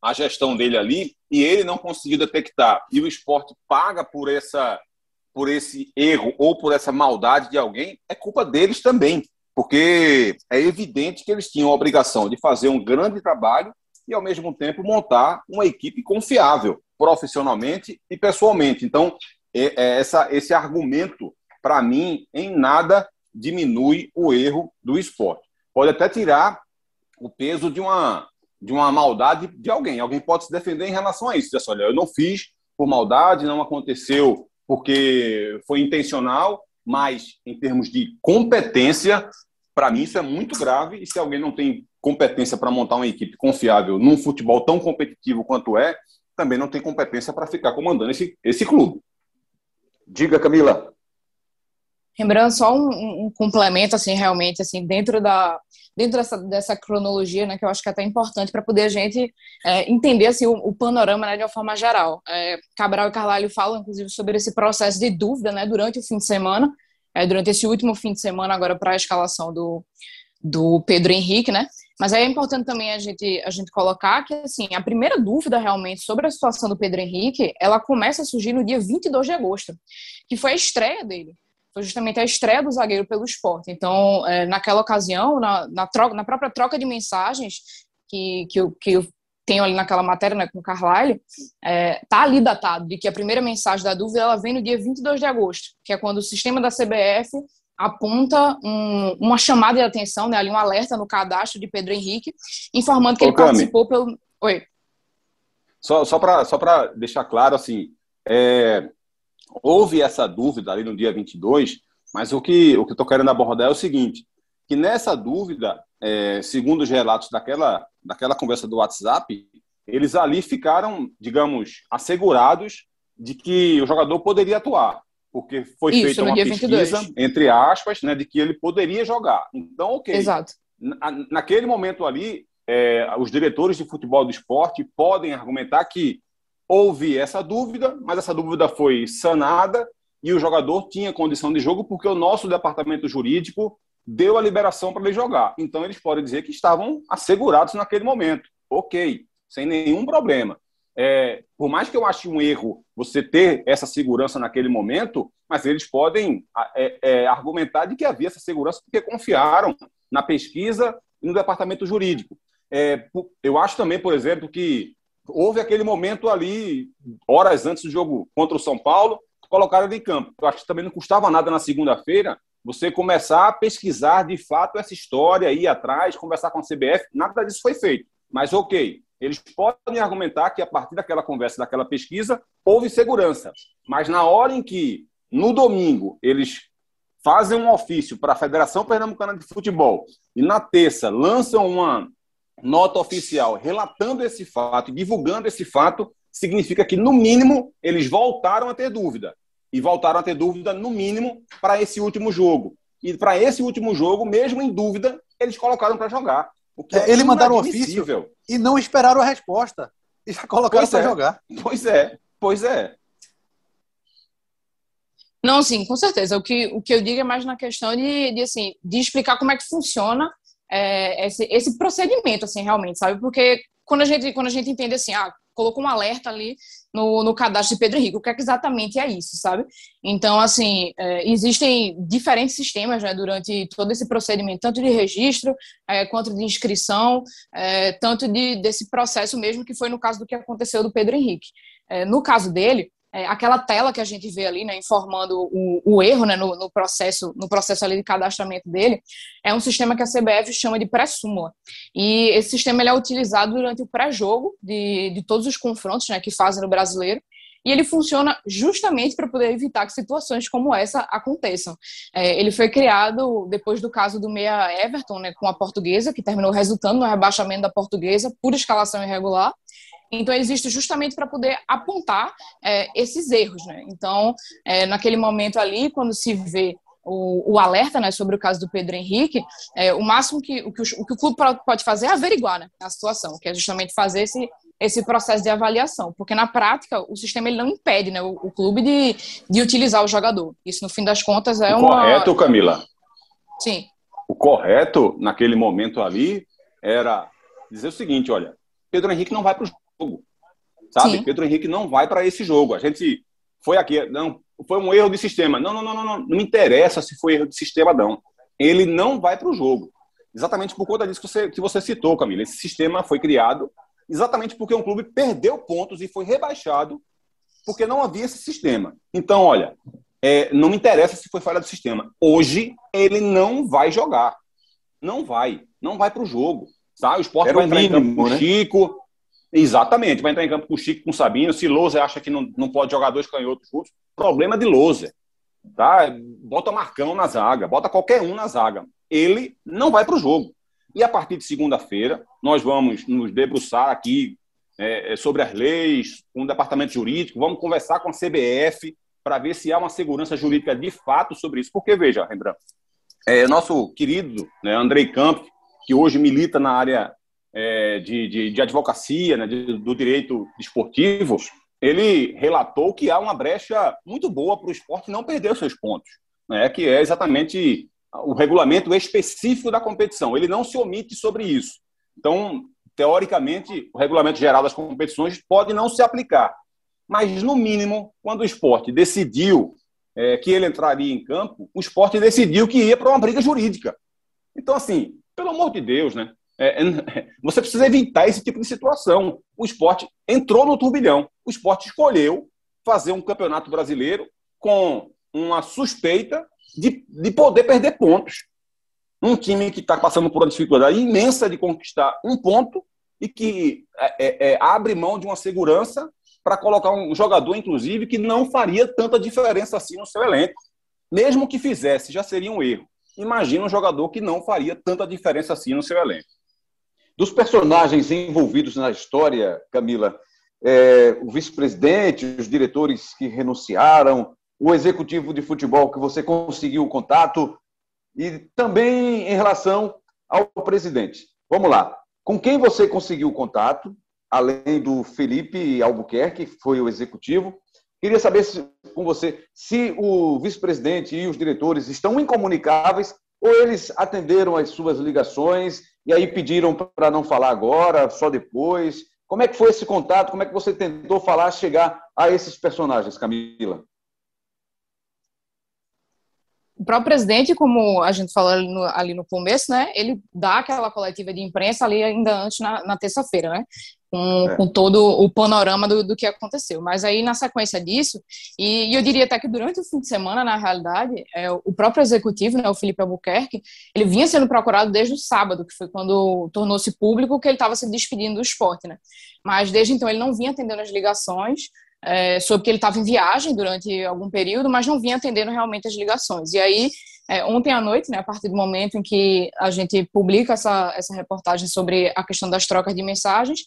[SPEAKER 2] a gestão dele ali e ele não conseguiu detectar e o esporte paga por essa por esse erro ou por essa maldade de alguém, é culpa deles também porque é evidente que eles tinham a obrigação de fazer um grande trabalho e, ao mesmo tempo, montar uma equipe confiável, profissionalmente e pessoalmente. Então, é, é essa, esse argumento, para mim, em nada diminui o erro do esporte. Pode até tirar o peso de uma, de uma maldade de alguém. Alguém pode se defender em relação a isso. Dizer assim, olha, eu não fiz por maldade, não aconteceu porque foi intencional, mas em termos de competência, para mim isso é muito grave. E se alguém não tem competência para montar uma equipe confiável num futebol tão competitivo quanto é, também não tem competência para ficar comandando esse, esse clube. Diga, Camila.
[SPEAKER 4] Lembrando só um, um, complemento, assim, realmente, assim, dentro da dentro dessa, dessa cronologia, né, que eu acho que é até importante para poder a gente é, entender, assim, o, o panorama, né, de uma forma geral. É, Cabral e Carvalho falam, inclusive, sobre esse processo de dúvida, né, durante o fim de semana, é, durante esse último fim de semana, agora para a escalação do, do Pedro Henrique, né, mas é importante também a gente, a gente colocar que, assim, a primeira dúvida realmente sobre a situação do Pedro Henrique, ela começa a surgir no dia 22 de agosto, que foi a estreia dele foi justamente a estreia do zagueiro pelo esporte. Então, é, naquela ocasião, na, na, troca, na própria troca de mensagens que, que, eu, que eu tenho ali naquela matéria né, com o Carlyle, é, tá ali datado de que a primeira mensagem da dúvida ela vem no dia 22 de agosto, que é quando o sistema da CBF aponta um, uma chamada de atenção, né, ali um alerta no cadastro de Pedro Henrique, informando que Ô, ele Cami, participou pelo... Oi.
[SPEAKER 2] Só, só para só deixar claro, assim, é, houve essa dúvida ali no dia 22, mas o que o que estou querendo abordar é o seguinte, que nessa dúvida, é, segundo os relatos daquela, daquela conversa do WhatsApp, eles ali ficaram, digamos, assegurados de que o jogador poderia atuar, porque foi Isso, feita uma pesquisa, 22. entre aspas, né, de que ele poderia jogar. Então, ok.
[SPEAKER 4] Exato.
[SPEAKER 2] Na, naquele momento ali, é, os diretores de futebol do esporte podem argumentar que houve essa dúvida, mas essa dúvida foi sanada e o jogador tinha condição de jogo porque o nosso departamento jurídico deu a liberação para ele jogar. Então eles podem dizer que estavam assegurados naquele momento. Ok, sem nenhum problema. É, por mais que eu ache um erro você ter essa segurança naquele momento, mas eles podem é, é, argumentar de que havia essa segurança porque confiaram na pesquisa e no departamento jurídico. É, eu acho também, por exemplo, que houve aquele momento ali, horas antes do jogo contra o São Paulo, colocaram ele em campo. Eu acho que também não custava nada na segunda-feira você começar a pesquisar de fato essa história, ir atrás, conversar com a CBF. Nada disso foi feito. Mas, ok, eles podem argumentar que a partir daquela conversa, daquela pesquisa, houve segurança. Mas na hora em que, no domingo, eles fazem um ofício para a Federação Pernambucana de Futebol e na terça lançam uma nota oficial relatando esse fato divulgando esse fato, significa que, no mínimo, eles voltaram a ter dúvida. E voltaram a ter dúvida, no mínimo, para esse último jogo. E para esse último jogo, mesmo em dúvida, eles colocaram para jogar.
[SPEAKER 3] É Eles mandaram ofício e não esperaram a resposta. E já colocaram para é. jogar.
[SPEAKER 2] Pois é, pois é.
[SPEAKER 4] Não, sim, com certeza. O que, o que eu digo é mais na questão de, de, assim, de explicar como é que funciona é, esse, esse procedimento, assim, realmente, sabe? Porque quando a gente, quando a gente entende assim, ah, colocou um alerta ali no, no cadastro de Pedro Henrique, o que, é que exatamente é isso, sabe? Então, assim, é, existem diferentes sistemas né, durante todo esse procedimento, tanto de registro é, quanto de inscrição, é, tanto de, desse processo mesmo que foi no caso do que aconteceu do Pedro Henrique. É, no caso dele, é, aquela tela que a gente vê ali, né, informando o, o erro né, no, no, processo, no processo ali de cadastramento dele, é um sistema que a CBF chama de pré-súmula. E esse sistema ele é utilizado durante o pré-jogo de, de todos os confrontos né, que fazem no brasileiro. E ele funciona justamente para poder evitar que situações como essa aconteçam. É, ele foi criado depois do caso do meia Everton, né, com a portuguesa, que terminou resultando no rebaixamento da portuguesa por escalação irregular. Então, existe justamente para poder apontar é, esses erros. Né? Então, é, naquele momento ali, quando se vê o, o, alerta né, sobre o caso do Pedro Henrique, é, o máximo que o, que o, o, que o clube pode fazer é averiguar né, a situação, que é justamente fazer esse, esse processo de avaliação, porque na prática o sistema ele não impede né, o, o clube de, de utilizar o jogador. Isso, no fim das contas, é
[SPEAKER 2] o uma. Correto, Camila?
[SPEAKER 4] Sim.
[SPEAKER 2] O correto naquele momento ali era dizer o seguinte: olha, Pedro Henrique não vai para o jogo. Sabe? Sim. Pedro Henrique não vai para esse jogo. A gente foi aqui, não, foi um erro de sistema. Não, não, não, não, não, não me interessa se foi erro de sistema, não. Ele não vai para o jogo. Exatamente por conta disso que você, que você citou, Camila. Esse sistema foi criado exatamente porque um clube perdeu pontos e foi rebaixado porque não havia esse sistema. Então, olha, é, não me interessa se foi falha do sistema. Hoje, ele não vai jogar. Não vai. Não vai para o jogo. Tá? O esporte Era vai entrar mínimo, em campo com né? Chico, Exatamente, vai entrar em campo com o Chico, com o Sabino. Se Lousa acha que não, não pode jogar dois canhotos juntos, problema de Lousa. Tá? Bota Marcão na zaga, bota qualquer um na zaga. Ele não vai para o jogo. E a partir de segunda-feira, nós vamos nos debruçar aqui é, é, sobre as leis, com o departamento jurídico, vamos conversar com a CBF para ver se há uma segurança jurídica de fato sobre isso. Porque, veja, Rembrandt, é, nosso querido né, Andrei Campos, que hoje milita na área é, de, de, de, advocacia, né, de, do direito esportivo, ele relatou que há uma brecha muito boa para o esporte não perder os seus pontos, né, que é exatamente o regulamento específico da competição. Ele não se omite sobre isso. Então, teoricamente, o regulamento geral das competições pode não se aplicar. Mas, no mínimo, quando o esporte decidiu é, que ele entraria em campo, o esporte decidiu que ia para uma briga jurídica. Então, assim, pelo amor de Deus, né? É, é, você precisa evitar esse tipo de situação. O esporte entrou no turbilhão. O esporte escolheu fazer um campeonato brasileiro com uma suspeita de, de poder perder pontos. Um time que está passando por uma dificuldade imensa de conquistar um ponto e que é, é, é abre mão de uma segurança para colocar um jogador, inclusive, que não faria tanta diferença assim no seu elenco. Mesmo que fizesse, já seria um erro. Imagina um jogador que não faria tanta diferença assim no seu elenco.
[SPEAKER 1] Dos personagens envolvidos na história, Camila, é, o vice-presidente, os diretores que renunciaram, o executivo de futebol que você conseguiu o contato e também em relação ao presidente. Vamos lá. Com quem você conseguiu o contato, além do Felipe Albuquerque, que foi o executivo? Queria saber se, com você se o vice-presidente e os diretores estão incomunicáveis ou eles atenderam as suas ligações e aí pediram para não falar agora, só depois. Como é que foi esse contato? Como é que você tentou falar, chegar a esses personagens, Camila?
[SPEAKER 4] O próprio presidente, como a gente falou ali no, ali no, começo, né, ele dá aquela coletiva de imprensa ali ainda antes na, na terça-feira, né, com, é. com, todo o panorama do, do, que aconteceu. Mas aí, na sequência disso, e, e, eu diria até que durante o fim de semana, na realidade, é, o próprio executivo, né, o Felipe Albuquerque, ele vinha sendo procurado desde o sábado, que foi quando tornou-se público que ele estava se despedindo do esporte, né, mas desde então ele não vinha atendendo as ligações, é, soube que ele estava em viagem durante algum período, mas não vinha atendendo realmente as ligações. E aí, é, ontem à noite, né, a partir do momento em que a gente publica essa, essa reportagem sobre a questão das trocas de mensagens,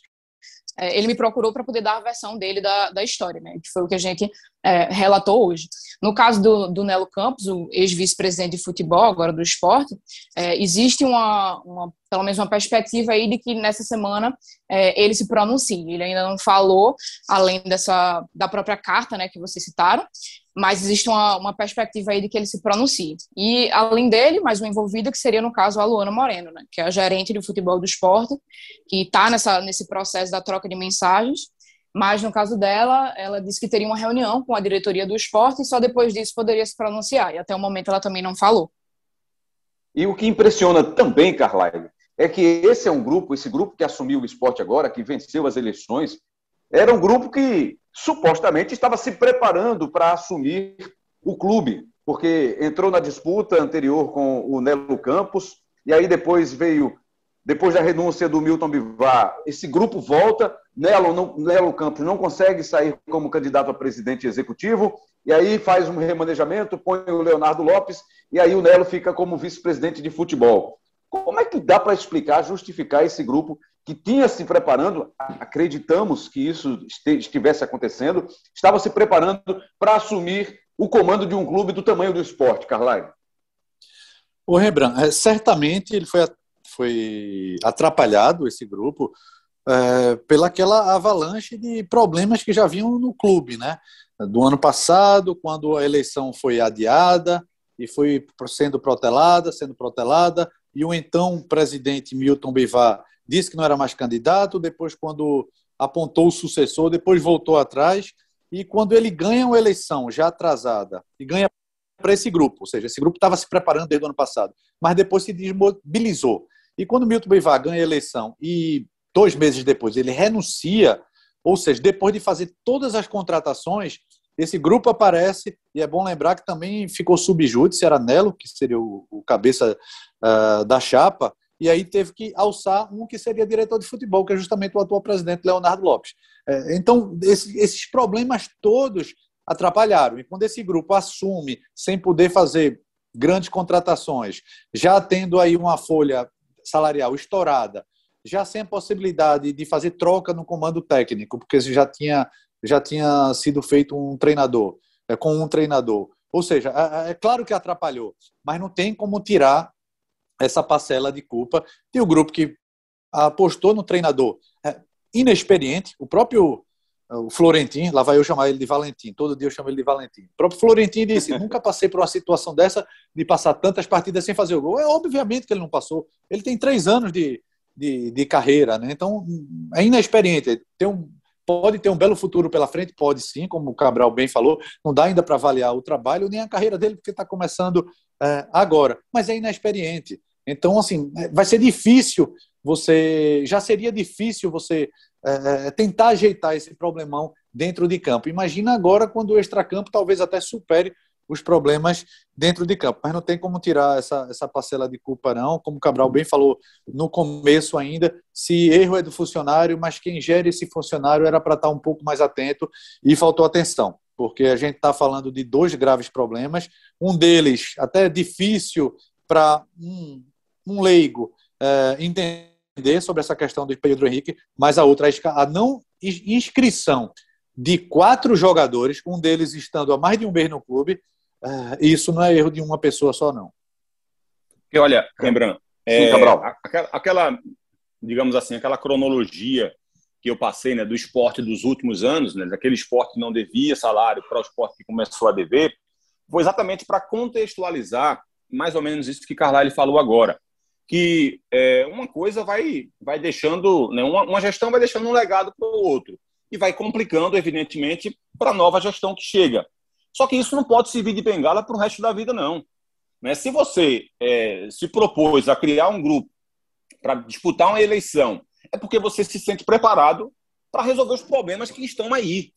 [SPEAKER 4] é, ele me procurou para poder dar a versão dele da, da história, né, que foi o que a gente é, relatou hoje. No caso do, do Nelo Campos, o ex-vice-presidente de futebol, agora do esporte, é, existe uma, uma, pelo menos uma perspectiva aí de que nessa semana é, ele se pronuncie. Ele ainda não falou, além dessa da própria carta né, que vocês citaram, mas existe uma, uma perspectiva aí de que ele se pronuncie. E, além dele, mais uma envolvida, que seria, no caso, a Luana Moreno, né, que é a gerente de futebol do esporte, que está nesse processo da troca de mensagens, mas, no caso dela, ela disse que teria uma reunião com a diretoria do esporte e só depois disso poderia se pronunciar. E até o momento ela também não falou.
[SPEAKER 1] E o que impressiona também, Carlyle, é que esse é um grupo, esse grupo que assumiu o esporte agora, que venceu as eleições, era um grupo que supostamente estava se preparando para assumir o clube, porque entrou na disputa anterior com o Nelo Campos, e aí depois veio depois da renúncia do Milton Bivar, esse grupo volta, Nelo, não, Nelo Campos não consegue sair como candidato a presidente executivo, e aí faz um remanejamento, põe o Leonardo Lopes, e aí o Nelo fica como vice-presidente de futebol. Como é que dá para explicar, justificar esse grupo que tinha se preparando, acreditamos que isso estivesse acontecendo, estava se preparando para assumir o comando de um clube do tamanho do esporte, Carlyle?
[SPEAKER 3] O Rembrandt, é, certamente ele foi foi atrapalhado esse grupo é, pelaquela avalanche de problemas que já vinham no clube, né? Do ano passado, quando a eleição foi adiada e foi sendo protelada, sendo protelada, e o então presidente Milton Bivar disse que não era mais candidato, depois quando apontou o sucessor, depois voltou atrás, e quando ele ganha uma eleição já atrasada e ganha para esse grupo, ou seja, esse grupo estava se preparando desde o ano passado, mas depois se desmobilizou. E quando Milton Bivar ganha a eleição e dois meses depois ele renuncia, ou seja, depois de fazer todas as contratações, esse grupo aparece, e é bom lembrar que também ficou subjúdice, era Nelo, que seria o, o cabeça uh, da chapa, e aí teve que alçar um que seria diretor de futebol, que é justamente o atual presidente Leonardo Lopes. É, então, esse, esses problemas todos atrapalharam. E quando esse grupo assume, sem poder fazer grandes contratações, já tendo aí uma folha salarial estourada, já sem a possibilidade de fazer troca no comando técnico, porque já tinha, já tinha sido feito um treinador, é, com um treinador. Ou seja, é, é claro que atrapalhou, mas não tem como tirar essa parcela de culpa de um grupo que apostou no treinador é, inexperiente, o próprio o Florentin, lá vai eu chamar ele de Valentim, todo dia eu chamo ele de Valentim. O próprio Florentin disse: nunca passei por uma situação dessa de passar tantas partidas sem fazer o gol. É obviamente que ele não passou. Ele tem três anos de, de, de carreira, né? então é inexperiente. Tem um, pode ter um belo futuro pela frente, pode sim, como o Cabral bem falou. Não dá ainda para avaliar o trabalho nem a carreira dele, porque está começando é, agora, mas é inexperiente. Então, assim, é, vai ser difícil você. Já seria difícil você é, é, tentar ajeitar esse problemão dentro de campo. Imagina agora quando o extracampo talvez até supere os problemas dentro de campo. Mas não tem como tirar essa, essa parcela de culpa, não. Como o Cabral bem falou no começo ainda, se erro é do funcionário, mas quem gera esse funcionário era para estar um pouco mais atento e faltou atenção. Porque a gente está falando de dois graves problemas, um deles até difícil para um, um leigo é, entender sobre essa questão do Pedro Henrique, mas a outra, a não inscrição de quatro jogadores, um deles estando há mais de um mês no clube, eh, isso não é erro de uma pessoa só, não.
[SPEAKER 2] E olha, lembrando, é, aquela, aquela, digamos assim, aquela cronologia que eu passei né, do esporte dos últimos anos, né, daquele esporte que não devia salário para o esporte que começou a dever, foi exatamente para contextualizar mais ou menos isso que Carlyle falou agora que é, uma coisa vai, vai deixando, né, uma, uma gestão vai deixando um legado para o outro e vai complicando, evidentemente, para a nova gestão que chega. Só que isso não pode servir de bengala para o resto da vida, não. Né? Se você é, se propôs a criar um grupo para disputar uma eleição, é porque você se sente preparado para resolver os problemas que estão aí.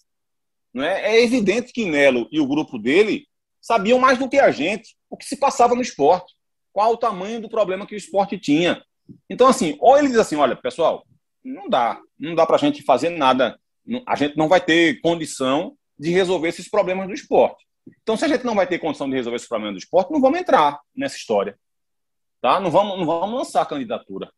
[SPEAKER 2] Não é? é evidente que Nelo e o grupo dele sabiam mais do que a gente o que se passava no esporte, qual o tamanho do problema que o esporte tinha. Então, assim, ou ele diz assim: olha, pessoal, não dá, não dá para a gente fazer nada, a gente não vai ter condição de resolver esses problemas do esporte. Então, se a gente não vai ter condição de resolver esse problema do esporte, não vamos entrar nessa história. Tá? Não, vamos, não vamos lançar candidatura.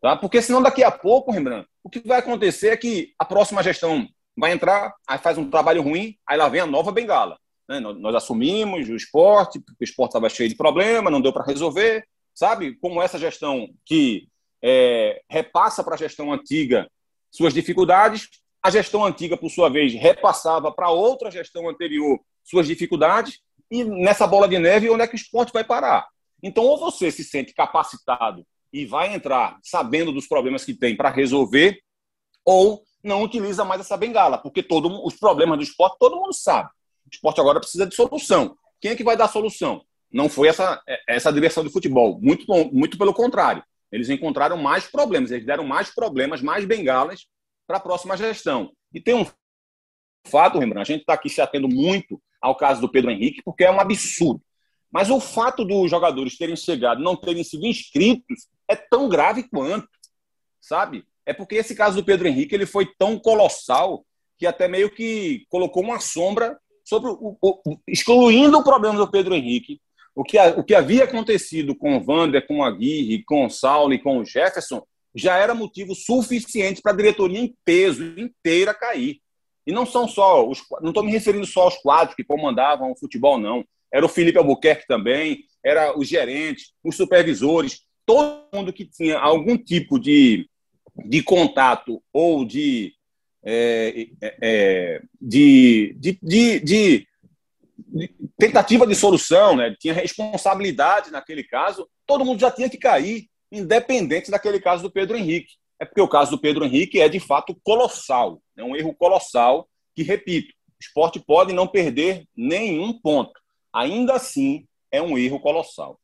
[SPEAKER 2] Tá? Porque senão, daqui a pouco, Rembrandt, o que vai acontecer é que a próxima gestão vai entrar, aí faz um trabalho ruim, aí lá vem a nova bengala. Né? Nós, assumimos o esporte, o esporte estava cheio de problema, não deu para resolver. Sabe? Como essa gestão que é, repassa para a gestão antiga suas dificuldades, a gestão antiga, por sua vez, repassava para outra gestão anterior suas dificuldades, e nessa bola de neve, onde é que o esporte vai parar? Então, ou você se sente capacitado e vai entrar sabendo dos problemas que tem para resolver, ou não utiliza mais essa bengala, porque todos os problemas do esporte todo mundo sabe. O esporte agora precisa de solução. Quem é que vai dar a solução? Não foi essa, essa direção de futebol. Muito, muito pelo contrário. Eles encontraram mais problemas, eles deram mais problemas, mais bengalas para a próxima gestão. E tem um fato, Rembrandt, a gente está aqui se atendo muito ao caso do Pedro Henrique, porque é um absurdo. Mas o fato dos jogadores terem chegado, não terem sido inscritos, é tão grave quanto, sabe? É porque esse caso do Pedro Henrique ele foi tão colossal que até meio que colocou uma sombra sobre o, o, excluindo o problema do Pedro Henrique. O que, o que havia acontecido com o Vander, com o Aguirre, com o Saulo e com o Jefferson já era motivo suficiente para a diretoria em peso inteira cair. E não são só os, não estou me referindo só aos quadros que comandavam o futebol, não. Era o Felipe Albuquerque também, era os gerentes, os supervisores, todo mundo que tinha algum tipo de, de contato ou de, é, é, é de, de, de, de, tentativa de solução, né? tinha responsabilidade naquele caso, todo mundo já tinha que cair, independente daquele caso do Pedro Henrique é porque o caso do Pedro Henrique é de fato colossal, é um erro colossal que, repito, o esporte pode não perder nenhum ponto. Ainda assim, é um erro colossal.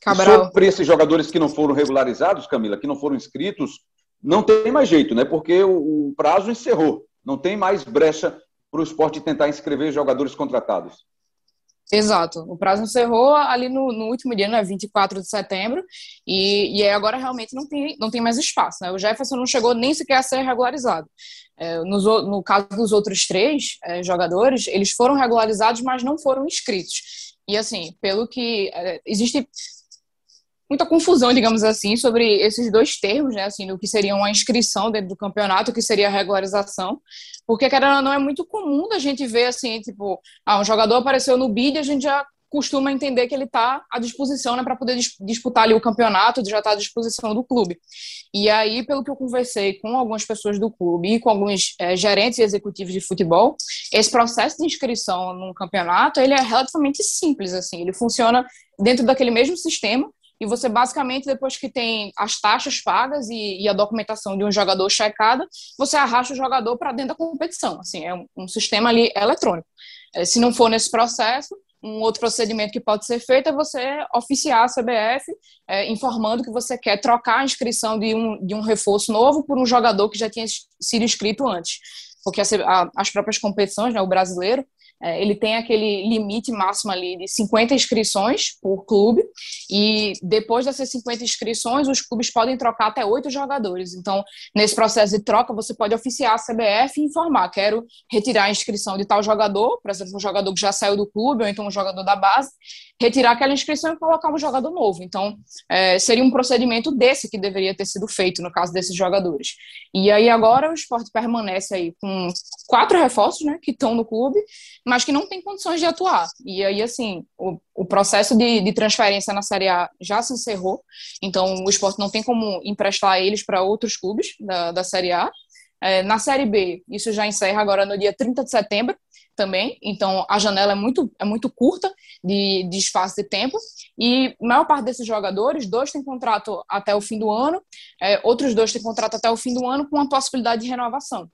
[SPEAKER 1] Cabral. Sobre esses jogadores que não foram regularizados, Camila, que não foram inscritos, não tem mais jeito, né? Porque o, prazo encerrou. Não tem mais brecha para o esporte tentar inscrever jogadores contratados.
[SPEAKER 4] Exato. O prazo encerrou ali no, no último dia, né, 24 de setembro, e, e agora realmente não tem, não tem mais espaço. Né? O Jefferson não chegou nem sequer a ser regularizado. É, no, no caso dos outros três é, jogadores, eles foram regularizados, mas não foram inscritos. E assim, pelo que é, existe muita confusão, digamos assim, sobre esses dois termos, né, assim, do que seria uma inscrição dentro do campeonato, o que seria a regularização, porque, cara, não é muito comum da gente ver, assim, tipo, ah, um jogador apareceu no bid, a gente já costuma entender que ele está à disposição né, para poder disputar ali o campeonato, já está à disposição do clube. E aí, pelo que eu conversei com algumas pessoas do clube e com alguns é, gerentes e executivos de futebol, esse processo de inscrição no campeonato ele é relativamente simples, assim, ele funciona dentro daquele mesmo sistema e você basicamente, depois que tem as taxas pagas e, e a documentação de um jogador checada, você arrasta o jogador para dentro da competição. Assim, é um, um sistema ali eletrônico. É, se não for nesse processo, um outro procedimento que pode ser feito é você oficiar a CBF é, informando que você quer trocar a inscrição de um, de um reforço novo por um jogador que já tinha sido inscrito antes. Porque a, a, as próprias competições, né, o brasileiro, ele tem aquele limite máximo ali de 50 inscrições por clube, e depois dessas 50 inscrições, os clubes podem trocar até oito jogadores. Então, nesse processo de troca, você pode oficiar a CBF e informar: quero retirar a inscrição de tal jogador, por exemplo, um jogador que já saiu do clube, ou então um jogador da base, retirar aquela inscrição e colocar um jogador novo. Então, é, seria um procedimento desse que deveria ter sido feito no caso desses jogadores. E aí agora o esporte permanece aí com quatro reforços, né, que estão no clube, mas que não tem condições de atuar. E aí, assim, o, o processo de, de transferência na Série A já se encerrou, então o esporte não tem como emprestar eles para outros clubes da, da Série A. É, na Série B, isso já encerra agora no dia 30 de setembro, também, então a janela é muito, é muito curta de, de espaço de tempo, e a maior parte desses jogadores, dois têm contrato até o fim do ano, é, outros dois têm contrato até o fim do ano com a possibilidade de renovação.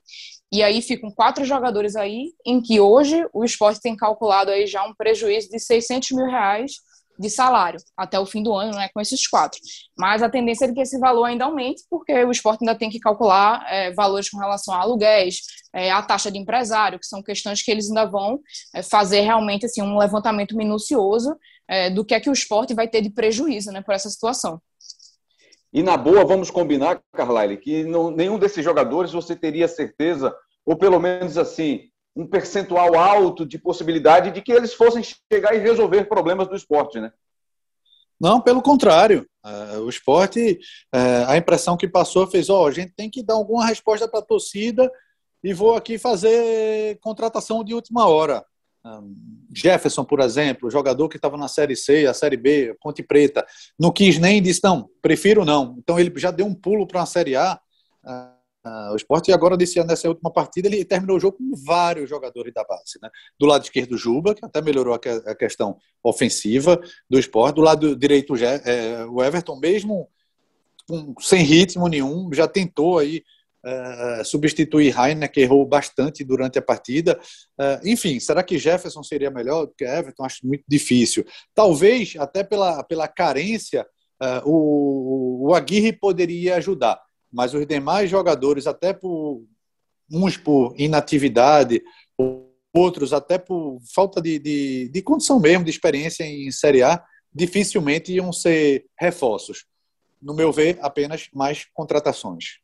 [SPEAKER 4] E aí ficam quatro jogadores aí, em que hoje o esporte tem calculado aí já um prejuízo de 600 mil reais de salário até o fim do ano, né, com esses quatro. Mas a tendência é que esse valor ainda aumente, porque o esporte ainda tem que calcular é, valores com relação a aluguéis, é, a taxa de empresário, que são questões que eles ainda vão é, fazer realmente assim, um levantamento minucioso é, do que é que o esporte vai ter de prejuízo né, por essa situação.
[SPEAKER 1] E na boa, vamos combinar, Carlyle, que não, nenhum desses jogadores você teria certeza, ou pelo menos assim, um percentual alto de possibilidade de que eles fossem chegar e resolver problemas do esporte, né?
[SPEAKER 3] Não, pelo contrário. Uh, o esporte, uh, a impressão que passou fez: ó, oh, a gente tem que dar alguma resposta para a torcida e vou aqui fazer contratação de última hora. Jefferson, por exemplo, jogador que estava na Série C, a Série B, Ponte Preta, não quis nem disse, não, prefiro não. Então ele já deu um pulo para a Série A. Uh, o esporte agora desse ano, nessa última partida, ele terminou o jogo com vários jogadores da base. Né? Do lado esquerdo, Juba, que até melhorou a, que, a questão ofensiva do esporte. Do lado direito, é, o Everton, mesmo sem ritmo nenhum, já tentou aí uh, substituir Rainer, que errou bastante durante a partida. Enfim, será que Jefferson seria melhor do que Everton? Acho muito difícil. Talvez, até pela, pela carência, o, o Aguirre poderia ajudar mas os demais jogadores, até por uns por inatividade, outros até por falta de, de, de condição mesmo, de experiência em Série A, dificilmente iam ser reforços. No meu ver, apenas mais contratações.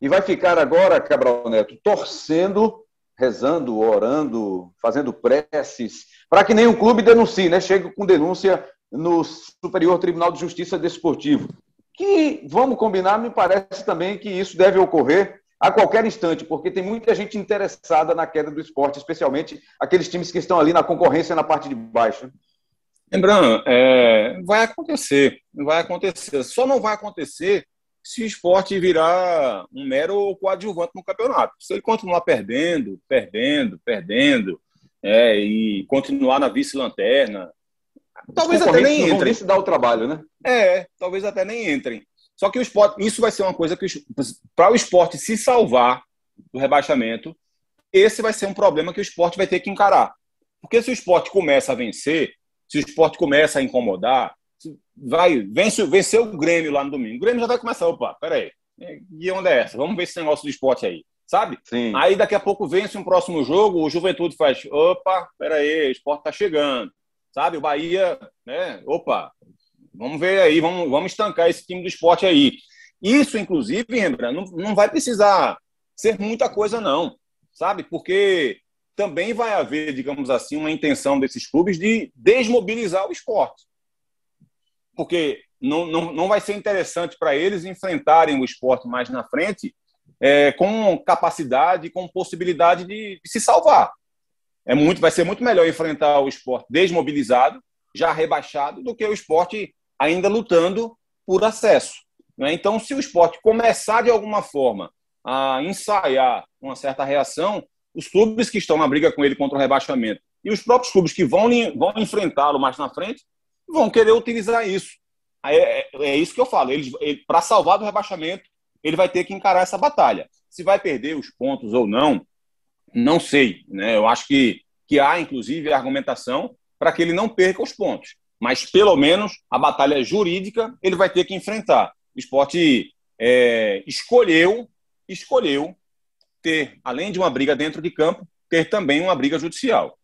[SPEAKER 1] E vai ficar agora, Cabral Neto, torcendo, rezando, orando, fazendo preces, para que nenhum clube denuncie, né? Chegue com denúncia no Superior Tribunal de Justiça Desportivo que, vamos combinar, me parece também que isso deve ocorrer a qualquer instante, porque tem muita gente interessada na queda do esporte, especialmente aqueles times que estão ali na concorrência na parte de baixo.
[SPEAKER 2] Lembrando, é, vai acontecer, vai acontecer. Só não vai acontecer se o esporte virar um mero coadjuvante no campeonato. Se ele continuar perdendo, perdendo, perdendo, é, e continuar na vice-lanterna,
[SPEAKER 1] Talvez até nem entrem. se dar o trabalho, né?
[SPEAKER 2] É, talvez até nem entrem. Só que o esporte, isso vai ser uma coisa que para o esporte se salvar do rebaixamento, esse vai ser um problema que o esporte vai ter que encarar. Porque se o esporte começa a vencer, se o esporte começa a incomodar, vai vence, vencer o Grêmio lá no domingo. O Grêmio já vai começar, opa, peraí, e onde é essa? Vamos ver esse negócio do esporte aí, sabe? Sim. Aí daqui a pouco vence um próximo jogo, o Juventude faz, opa, peraí, o esporte tá chegando sabe? O Bahia, né? Opa, vamos ver aí, vamos, vamos estancar esse time do esporte aí. Isso, inclusive, lembra, não, não vai precisar ser muita coisa, não, sabe? Porque também vai haver, digamos assim, uma intenção desses clubes de desmobilizar o esporte. Porque não, não, não vai ser interessante para eles enfrentarem o esporte mais na frente é, com capacidade, com possibilidade de, de se salvar. É muito, vai ser muito melhor enfrentar o esporte desmobilizado, já rebaixado, do que o esporte ainda lutando por acesso. Né? Então, se o esporte começar de alguma forma a ensaiar uma certa reação, os clubes que estão na briga com ele contra o rebaixamento e os próprios clubes que vão, vão enfrentá-lo mais na frente vão querer utilizar isso. É, é, é isso que eu falo. Ele, ele Para salvar do rebaixamento, ele vai ter que encarar essa batalha. Se vai perder os pontos ou não, não sei. Né? Eu acho que, que há, inclusive, argumentação para que ele não perca os pontos. Mas, pelo menos, a batalha jurídica ele vai ter que enfrentar. O esporte é, escolheu, escolheu ter, além de uma briga dentro de campo, ter também uma briga judicial.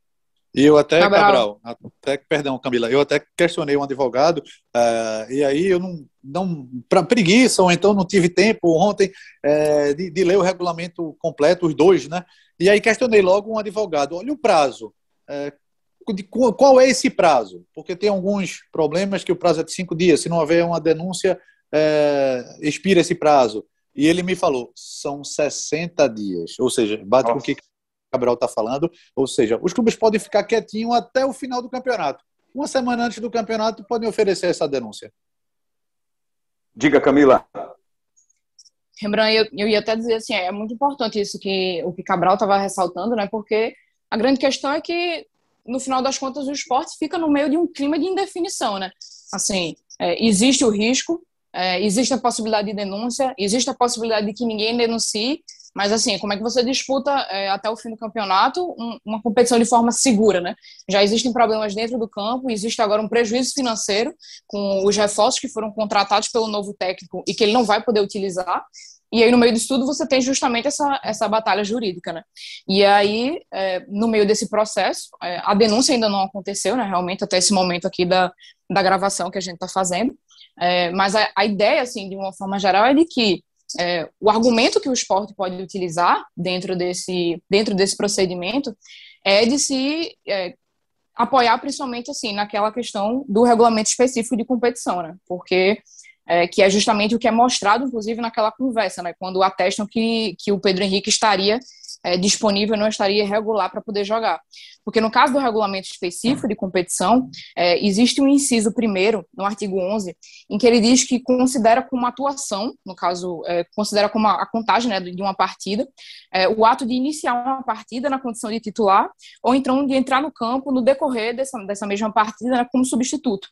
[SPEAKER 3] E eu até, Cabral, até, perdão, Camila, eu até questionei um advogado, uh, e aí eu não, não para preguiça, ou então não tive tempo ontem uh, de, de, ler o regulamento completo, os dois, né? E aí questionei logo um advogado, olha o prazo, uh, de, qual é esse prazo? Porque tem alguns problemas que o prazo é de cinco dias, se não houver uma denúncia, expira esse prazo. E ele me falou, são 60 dias, ou seja, bate Nossa. com o que Cabral está falando. Ou seja, os clubes podem ficar quietinhos até o final do campeonato. Uma semana antes do campeonato, podem oferecer essa denúncia.
[SPEAKER 1] Diga, Camila.
[SPEAKER 4] Rembrandt, eu, eu ia até dizer assim, é muito importante isso que o que Cabral estava ressaltando, né? Porque a grande questão é que, no final das contas, o esporte fica no meio de um clima de indefinição, né? Assim, é, existe o risco é, existe a possibilidade de denúncia, existe a possibilidade de que ninguém denuncie, mas assim, como é que você disputa é, até o fim do campeonato um, uma competição de forma segura, né? Já existem problemas dentro do campo, existe agora um prejuízo financeiro com os reforços que foram contratados pelo novo técnico e que ele não vai poder utilizar. E aí, no meio disso tudo, você tem justamente essa, essa batalha jurídica, né? E aí, é, no meio desse processo, é, a denúncia ainda não aconteceu, né? Realmente, até esse momento aqui da, da gravação que a gente está fazendo. É, mas a, a, ideia, assim, de uma forma geral, é de que é, o argumento que o esporte pode utilizar dentro desse, dentro desse procedimento é de se é, apoiar principalmente assim naquela questão do regulamento específico de competição, né? Porque é, que é justamente o que é mostrado, inclusive, naquela conversa, né? Quando atestam que, que o Pedro Henrique estaria é, disponível não estaria regular para poder jogar. Porque no caso do regulamento específico de competição, é, existe um inciso primeiro, no artigo 11, em que ele diz que considera como atuação, no caso, é, considera como a, a contagem né, de uma partida, é, o ato de iniciar uma partida na condição de titular, ou então de entrar no campo no decorrer dessa, dessa mesma partida né, como substituto.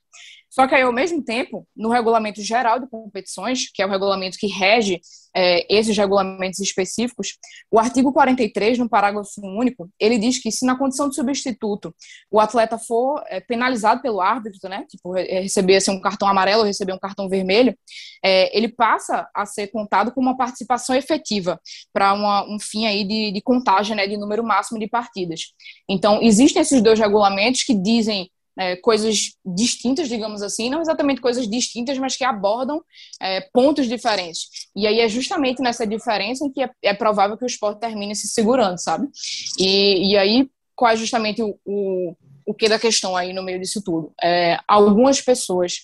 [SPEAKER 4] Só que aí, ao mesmo tempo, no regulamento geral de competições, que é o regulamento que rege é, esses regulamentos específicos, o artigo 43, no parágrafo único, ele diz que se na condição de substituto o atleta for é, penalizado pelo árbitro, né, tipo, receber assim, um cartão amarelo ou receber um cartão vermelho, é, ele passa a ser contado como uma participação efetiva para um fim aí de, de contagem né, de número máximo de partidas. Então, existem esses dois regulamentos que dizem é, coisas distintas, digamos assim, não exatamente coisas distintas, mas que abordam é, pontos diferentes. E aí é justamente nessa diferença em que é, é provável que o esporte termine se segurando, sabe? E, e aí, qual é justamente o, o, o que da questão aí no meio disso tudo? É, algumas pessoas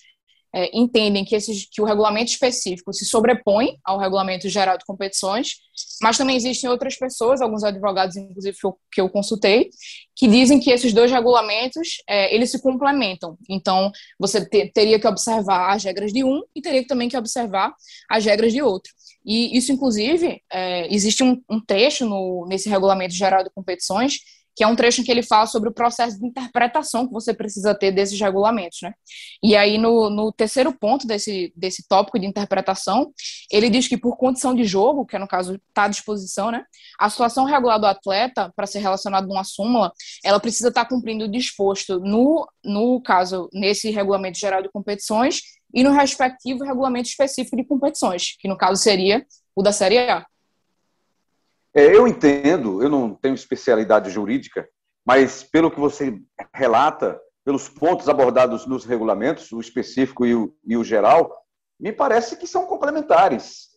[SPEAKER 4] é, entendem que, esses, que o regulamento específico se sobrepõe ao regulamento geral de competições, mas também existem outras pessoas, alguns advogados, inclusive, que eu, que eu consultei, que dizem que esses dois regulamentos, é, eles se complementam. Então, você te, teria que observar as regras de um e teria também que observar as regras de outro. E isso, inclusive, é, existe um, um trecho no, nesse regulamento geral de competições que é um trecho em que ele fala sobre o processo de interpretação que você precisa ter desses regulamentos, né? E aí, no, no terceiro ponto desse, desse tópico de interpretação, ele diz que por condição de jogo, que é no caso está à disposição, né? A situação regular do atleta, para ser relacionado numa súmula, ela precisa estar tá cumprindo o disposto no, no caso, nesse regulamento geral de competições e no respectivo regulamento específico de competições, que no caso seria o da Série A.
[SPEAKER 1] É, eu entendo, eu não tenho especialidade jurídica, mas pelo que você relata, pelos pontos abordados nos regulamentos, o específico e o, e o geral, me parece que são complementares.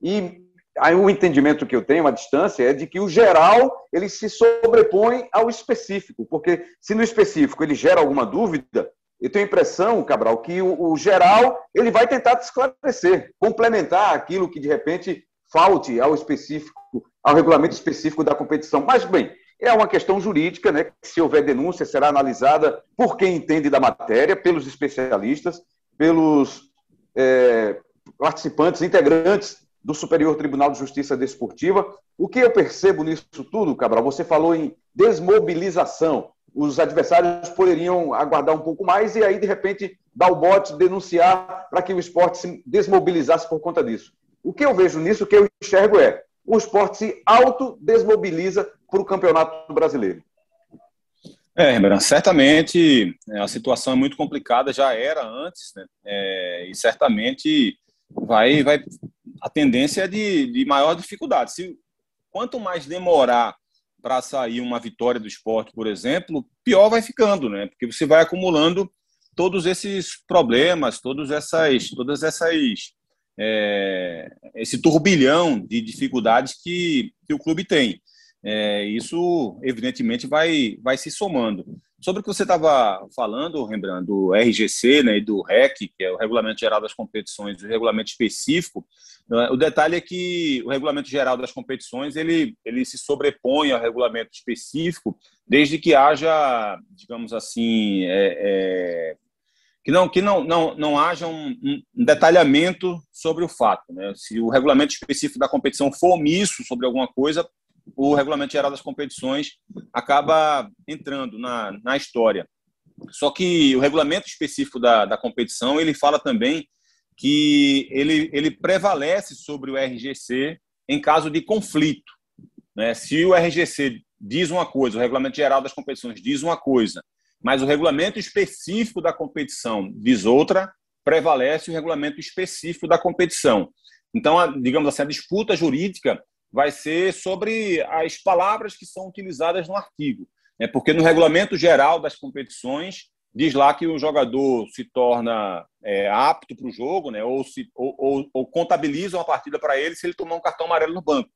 [SPEAKER 1] E aí, o entendimento que eu tenho à distância é de que o geral ele se sobrepõe ao específico, porque se no específico ele gera alguma dúvida, eu tenho a impressão, Cabral, que o, o geral ele vai tentar te esclarecer, complementar aquilo que de repente falte ao específico, ao regulamento específico da competição. Mas, bem, é uma questão jurídica, né? Que se houver denúncia, será analisada por quem entende da matéria, pelos especialistas, pelos é, participantes, integrantes do Superior Tribunal de Justiça Desportiva. O que eu percebo nisso tudo, Cabral? Você falou em desmobilização. Os adversários poderiam aguardar um pouco mais e aí, de repente, dar o bote, denunciar para que o esporte se desmobilizasse por conta disso. O que eu vejo nisso, o que eu enxergo é o esporte se autodesmobiliza para o Campeonato Brasileiro.
[SPEAKER 2] É, Rembrandt, certamente é, a situação é muito complicada, já era antes, né? É, e certamente vai, vai a tendência é de, de maior dificuldade. Se quanto mais demorar para sair uma vitória do esporte, por exemplo, pior vai ficando, né? Porque você vai acumulando todos esses problemas, todas essas, todas essas é, esse turbilhão de dificuldades que, que o clube tem. É, isso, evidentemente, vai, vai se somando. Sobre o que você estava falando, Rembrandt, do RGC né, e do REC, que é o Regulamento Geral das Competições, o regulamento específico, né, o detalhe é que o Regulamento Geral das Competições ele, ele se sobrepõe ao regulamento específico desde que haja, digamos assim, é, é, que não que não não, não haja um, um, detalhamento sobre o fato. Né? Se o regulamento específico da competição for omisso sobre alguma coisa, o regulamento geral das competições acaba entrando na, na história. Só que o regulamento específico da, da competição ele fala também que ele, ele prevalece sobre o RGC em caso de conflito. Né? Se o RGC diz uma coisa, o Regulamento Geral das Competições diz uma coisa, mas o regulamento específico da competição diz outra, prevalece o regulamento específico da competição. Então, a, digamos assim, a disputa jurídica vai ser sobre as palavras que são utilizadas no artigo. Né? Porque no regulamento geral das competições diz lá que o jogador se torna é, apto para o jogo, né? ou, se, ou, ou, ou contabiliza uma partida para ele se ele tomar um cartão amarelo no banco.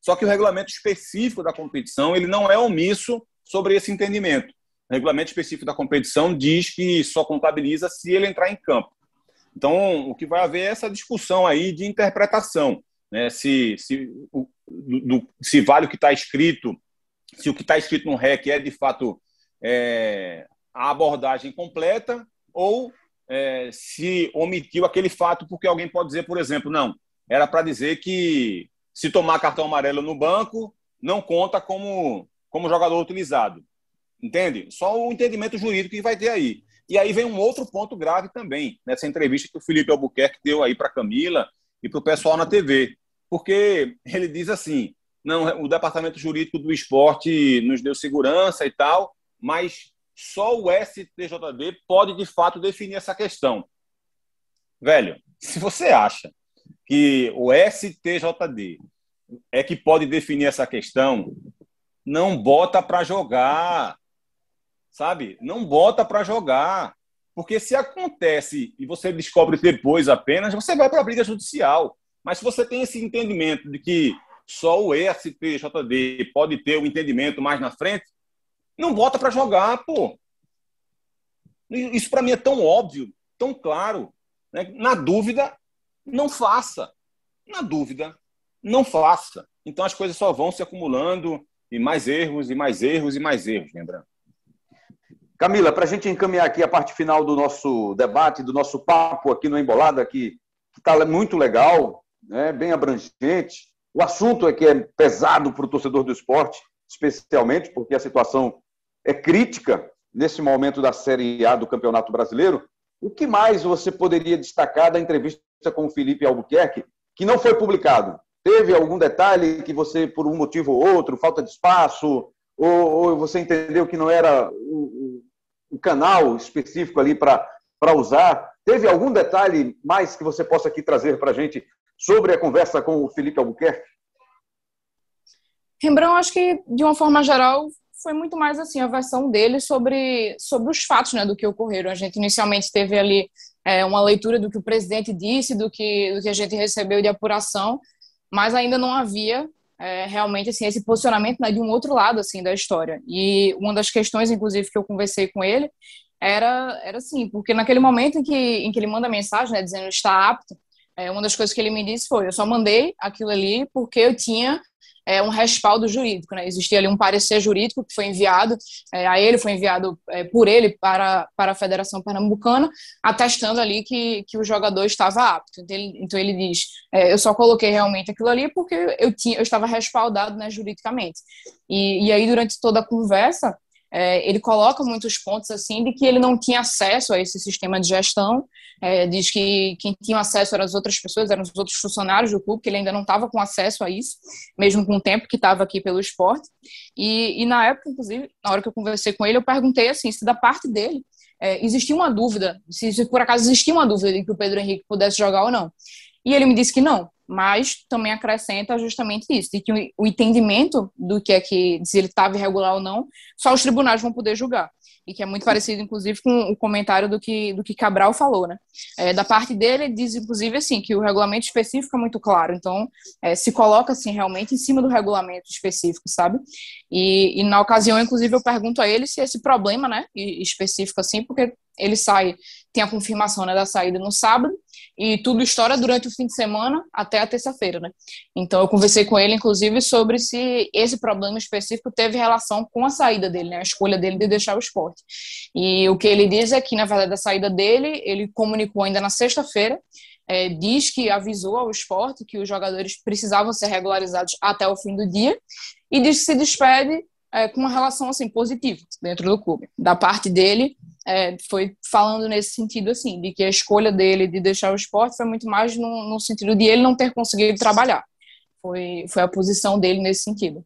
[SPEAKER 2] Só que o regulamento específico da competição ele não é omisso sobre esse entendimento. O regulamento específico da competição diz que só contabiliza se ele entrar em campo. Então, o que vai haver é essa discussão aí de interpretação, né? se, se, o, do, se vale o que está escrito, se o que está escrito no REC é de fato é, a abordagem completa ou é, se omitiu aquele fato porque alguém pode dizer, por exemplo, não, era para dizer que se tomar cartão amarelo no banco não conta como, como jogador utilizado. Entende? Só o entendimento jurídico que vai ter aí. E aí vem um outro ponto grave também, nessa entrevista que o Felipe Albuquerque deu aí para Camila e para o pessoal na TV. Porque ele diz assim: não, o departamento jurídico do esporte nos deu segurança e tal, mas só o STJD pode de fato definir essa questão. Velho, se você acha que o STJD é que pode definir essa questão, não bota para jogar sabe? Não bota para jogar. Porque se acontece e você descobre depois apenas, você vai para a briga judicial. Mas se você tem esse entendimento de que só o STJD pode ter o um entendimento mais na frente, não bota para jogar, pô. Isso para mim é tão óbvio, tão claro. Né? Na dúvida, não faça. Na dúvida, não faça. Então as coisas só vão se acumulando e mais erros, e mais erros, e mais erros, lembrando.
[SPEAKER 1] Camila, para a gente encaminhar aqui a parte final do nosso debate, do nosso papo aqui no Embolada, que está muito legal, né, bem abrangente. O assunto é que é pesado para o torcedor do esporte, especialmente porque a situação é crítica nesse momento da Série A do Campeonato Brasileiro. O que mais você poderia destacar da entrevista com o Felipe Albuquerque, que não foi publicado? Teve algum detalhe que você, por um motivo ou outro, falta de espaço, ou, ou você entendeu que não era o, o canal específico ali para usar. Teve algum detalhe mais que você possa aqui trazer para a gente sobre a conversa com o Felipe Albuquerque?
[SPEAKER 4] Rembrandt, acho que de uma forma geral foi muito mais assim a versão dele sobre, sobre os fatos né, do que ocorreram. A gente inicialmente teve ali é, uma leitura do que o presidente disse, do que, do que a gente recebeu de apuração, mas ainda não havia é, realmente assim esse posicionamento né, de um outro lado assim da história. E uma das questões, inclusive, que eu conversei com ele era era assim, porque naquele momento em que em que ele manda mensagem, né, dizendo está apto, é, uma das coisas que ele me disse foi: eu só mandei aquilo ali porque eu tinha é, um respaldo jurídico. Né? Existia ali um parecer jurídico que foi enviado é, a ele, foi enviado é, por ele para, para a Federação Pernambucana, atestando ali que, que o jogador estava apto. Então ele, então ele diz: é, eu só coloquei realmente aquilo ali porque eu, tinha, eu estava respaldado né, juridicamente. E, e aí, durante toda a conversa, é, ele coloca muitos pontos assim de que ele não tinha acesso a esse sistema de gestão, é, diz que quem tinha acesso eram as outras pessoas, eram os outros funcionários do clube, que ele ainda não estava com acesso a isso, mesmo com o tempo que estava aqui pelo esporte. E, e, na época, inclusive, na hora que eu conversei com ele, eu perguntei assim, se da parte dele é, existia uma dúvida, se, se por acaso existia uma dúvida de que o Pedro Henrique pudesse jogar ou não. E ele me disse que não, mas também acrescenta justamente isso, de que o entendimento do que é que, se ele estava irregular ou não, só os tribunais vão poder julgar. E que é muito parecido, inclusive, com o comentário do que, do que Cabral falou, né? É, da parte dele, diz, inclusive, assim, que o regulamento específico é muito claro, então é, se coloca, assim, realmente em cima do regulamento específico, sabe? E, e na ocasião, inclusive, eu pergunto a ele se esse problema, né, específico, assim, porque ele sai, tem a confirmação né, da saída no sábado, e tudo estoura durante o fim de semana até a terça-feira, né? Então eu conversei com ele, inclusive, sobre se esse problema específico teve relação com a saída dele, né? A escolha dele de deixar o esporte. E o que ele diz é que, na verdade, a saída dele, ele comunicou ainda na sexta-feira, é, diz que avisou ao esporte que os jogadores precisavam ser regularizados até o fim do dia e diz que se despede é, com uma relação assim positiva dentro do clube. Da parte dele, é, foi falando nesse sentido, assim, de que a escolha dele de deixar o esporte foi muito mais no, no sentido de ele não ter conseguido trabalhar. Foi, foi a posição dele nesse sentido.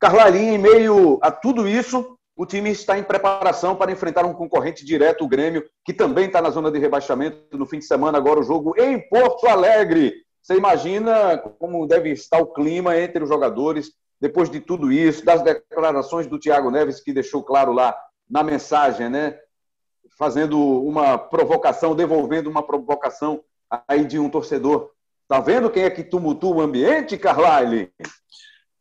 [SPEAKER 1] Carlalinha, em meio a tudo isso, o time está em preparação para enfrentar um concorrente direto, o Grêmio, que também está na zona de rebaixamento no fim de semana, agora o jogo em Porto Alegre. Você imagina como deve estar o clima entre os jogadores depois de tudo isso, das declarações do Thiago Neves, que deixou claro lá na mensagem, né? Fazendo uma provocação, devolvendo uma provocação aí de um torcedor. Tá vendo quem é que tumultua o ambiente, Carlyle?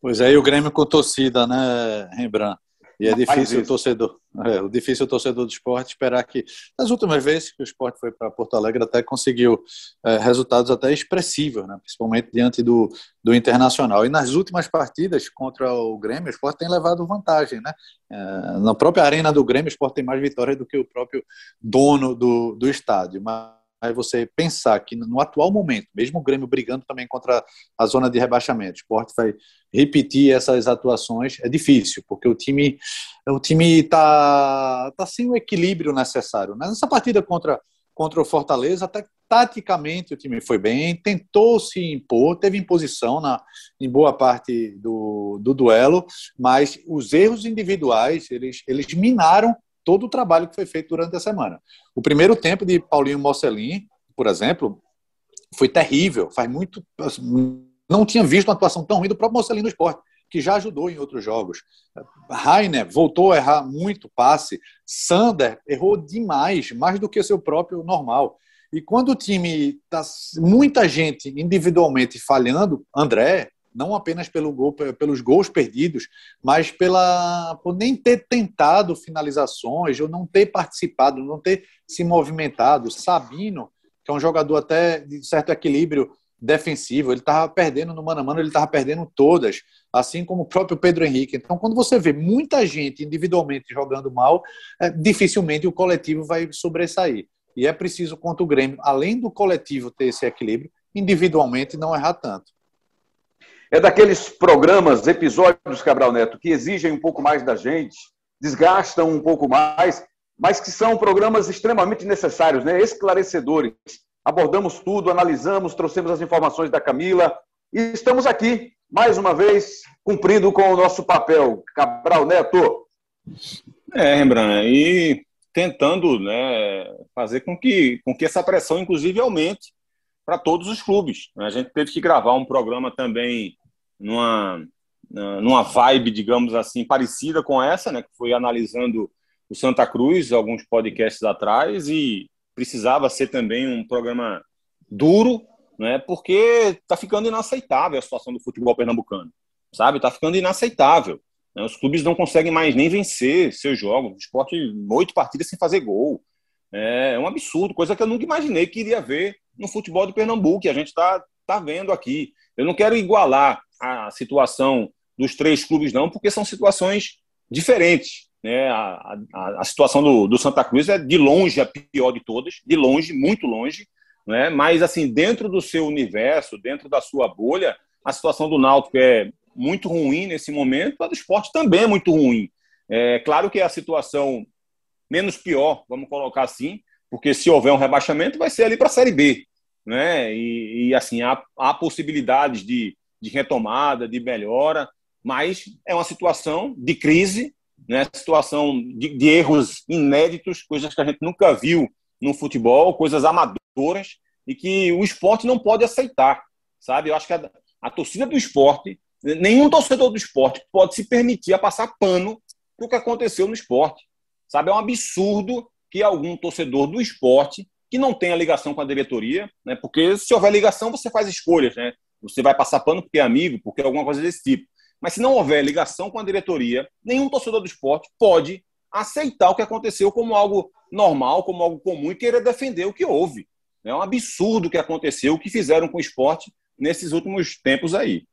[SPEAKER 3] Pois é, e o Grêmio com torcida, né, Rembrandt? E é difícil o torcedor, é, o difícil o torcedor do esporte esperar que nas últimas vezes que o esporte foi para Porto Alegre até conseguiu é, resultados até expressivos, né? principalmente diante do, do Internacional. E nas últimas partidas contra o Grêmio, o esporte tem levado vantagem, né? É, na própria arena do Grêmio, o esporte tem mais vitórias do que o próprio dono do, do estádio. Mas aí você pensar que no atual momento, mesmo o Grêmio brigando também contra a zona de rebaixamento, o esporte vai repetir essas atuações, é difícil, porque o time o time está tá sem o equilíbrio necessário. Né? Nessa partida contra, contra o Fortaleza, até taticamente o time foi bem, tentou se impor, teve imposição na, em boa parte do, do duelo, mas os erros individuais, eles, eles minaram todo o trabalho que foi feito durante a semana. O primeiro tempo de Paulinho Mocelin, por exemplo, foi terrível. Faz muito. Não tinha visto uma atuação tão ruim do próprio Mocelin no esporte, que já ajudou em outros jogos. Rainer voltou a errar muito passe. Sander errou demais, mais do que seu próprio normal. E quando o time está muita gente individualmente falhando, André, não apenas pelo gol, pelos gols perdidos, mas pela por nem ter tentado finalizações, ou não ter participado, não ter se movimentado. Sabino, que é um jogador até de certo equilíbrio defensivo, ele estava perdendo no mano a mano, ele estava perdendo todas, assim como o próprio Pedro Henrique. Então, quando você vê muita gente individualmente jogando mal, é, dificilmente o coletivo vai sobressair. E é preciso, contra o Grêmio, além do coletivo ter esse equilíbrio, individualmente não errar tanto.
[SPEAKER 1] É daqueles programas, episódios, Cabral Neto, que exigem um pouco mais da gente, desgastam um pouco mais, mas que são programas extremamente necessários, né? esclarecedores. Abordamos tudo, analisamos, trouxemos as informações da Camila e estamos aqui, mais uma vez, cumprindo com o nosso papel. Cabral Neto.
[SPEAKER 2] É, Rembrandt, e tentando né, fazer com que, com que essa pressão, inclusive, aumente para todos os clubes. A gente teve que gravar um programa também numa, numa vibe, digamos assim, parecida com essa, né, que foi analisando o Santa Cruz alguns podcasts atrás e precisava ser também um programa duro, né, porque está ficando inaceitável a situação do futebol pernambucano, sabe? Está ficando inaceitável. Né? Os clubes não conseguem mais nem vencer seus jogos. O esporte, oito partidas sem fazer gol. É um absurdo, coisa que eu nunca imaginei que iria ver no futebol de Pernambuco, que a gente está tá vendo aqui. Eu não quero igualar a situação dos três clubes, não, porque são situações diferentes. Né? A, a, a situação do, do, Santa Cruz é de longe a pior de todas, de longe, muito longe. Né? Mas, assim, dentro do seu universo, dentro da sua bolha, a situação do Náutico é muito ruim nesse momento, a do esporte também é muito ruim. É claro que é a situação menos pior, vamos colocar assim, porque se houver um rebaixamento, vai ser ali para a Série B. Né? E, e assim, há, há possibilidades de de retomada, de melhora, mas é uma situação de crise, né? situação de, de erros inéditos, coisas que a gente nunca viu no futebol, coisas amadoras, e que o esporte não pode aceitar, sabe? Eu acho que a, a torcida do esporte, nenhum torcedor do esporte pode se permitir a passar pano para o que aconteceu no esporte, sabe? É um absurdo que algum torcedor do esporte que não tenha ligação com a diretoria, né? Porque se houver ligação, você faz escolhas, né? Você vai passar pano porque é amigo, porque é alguma coisa desse tipo. Mas se não houver ligação com a diretoria, nenhum torcedor do esporte pode aceitar o que aconteceu como algo normal, como algo comum e querer defender o que houve. É um absurdo o que aconteceu, o que fizeram com o esporte nesses últimos tempos aí.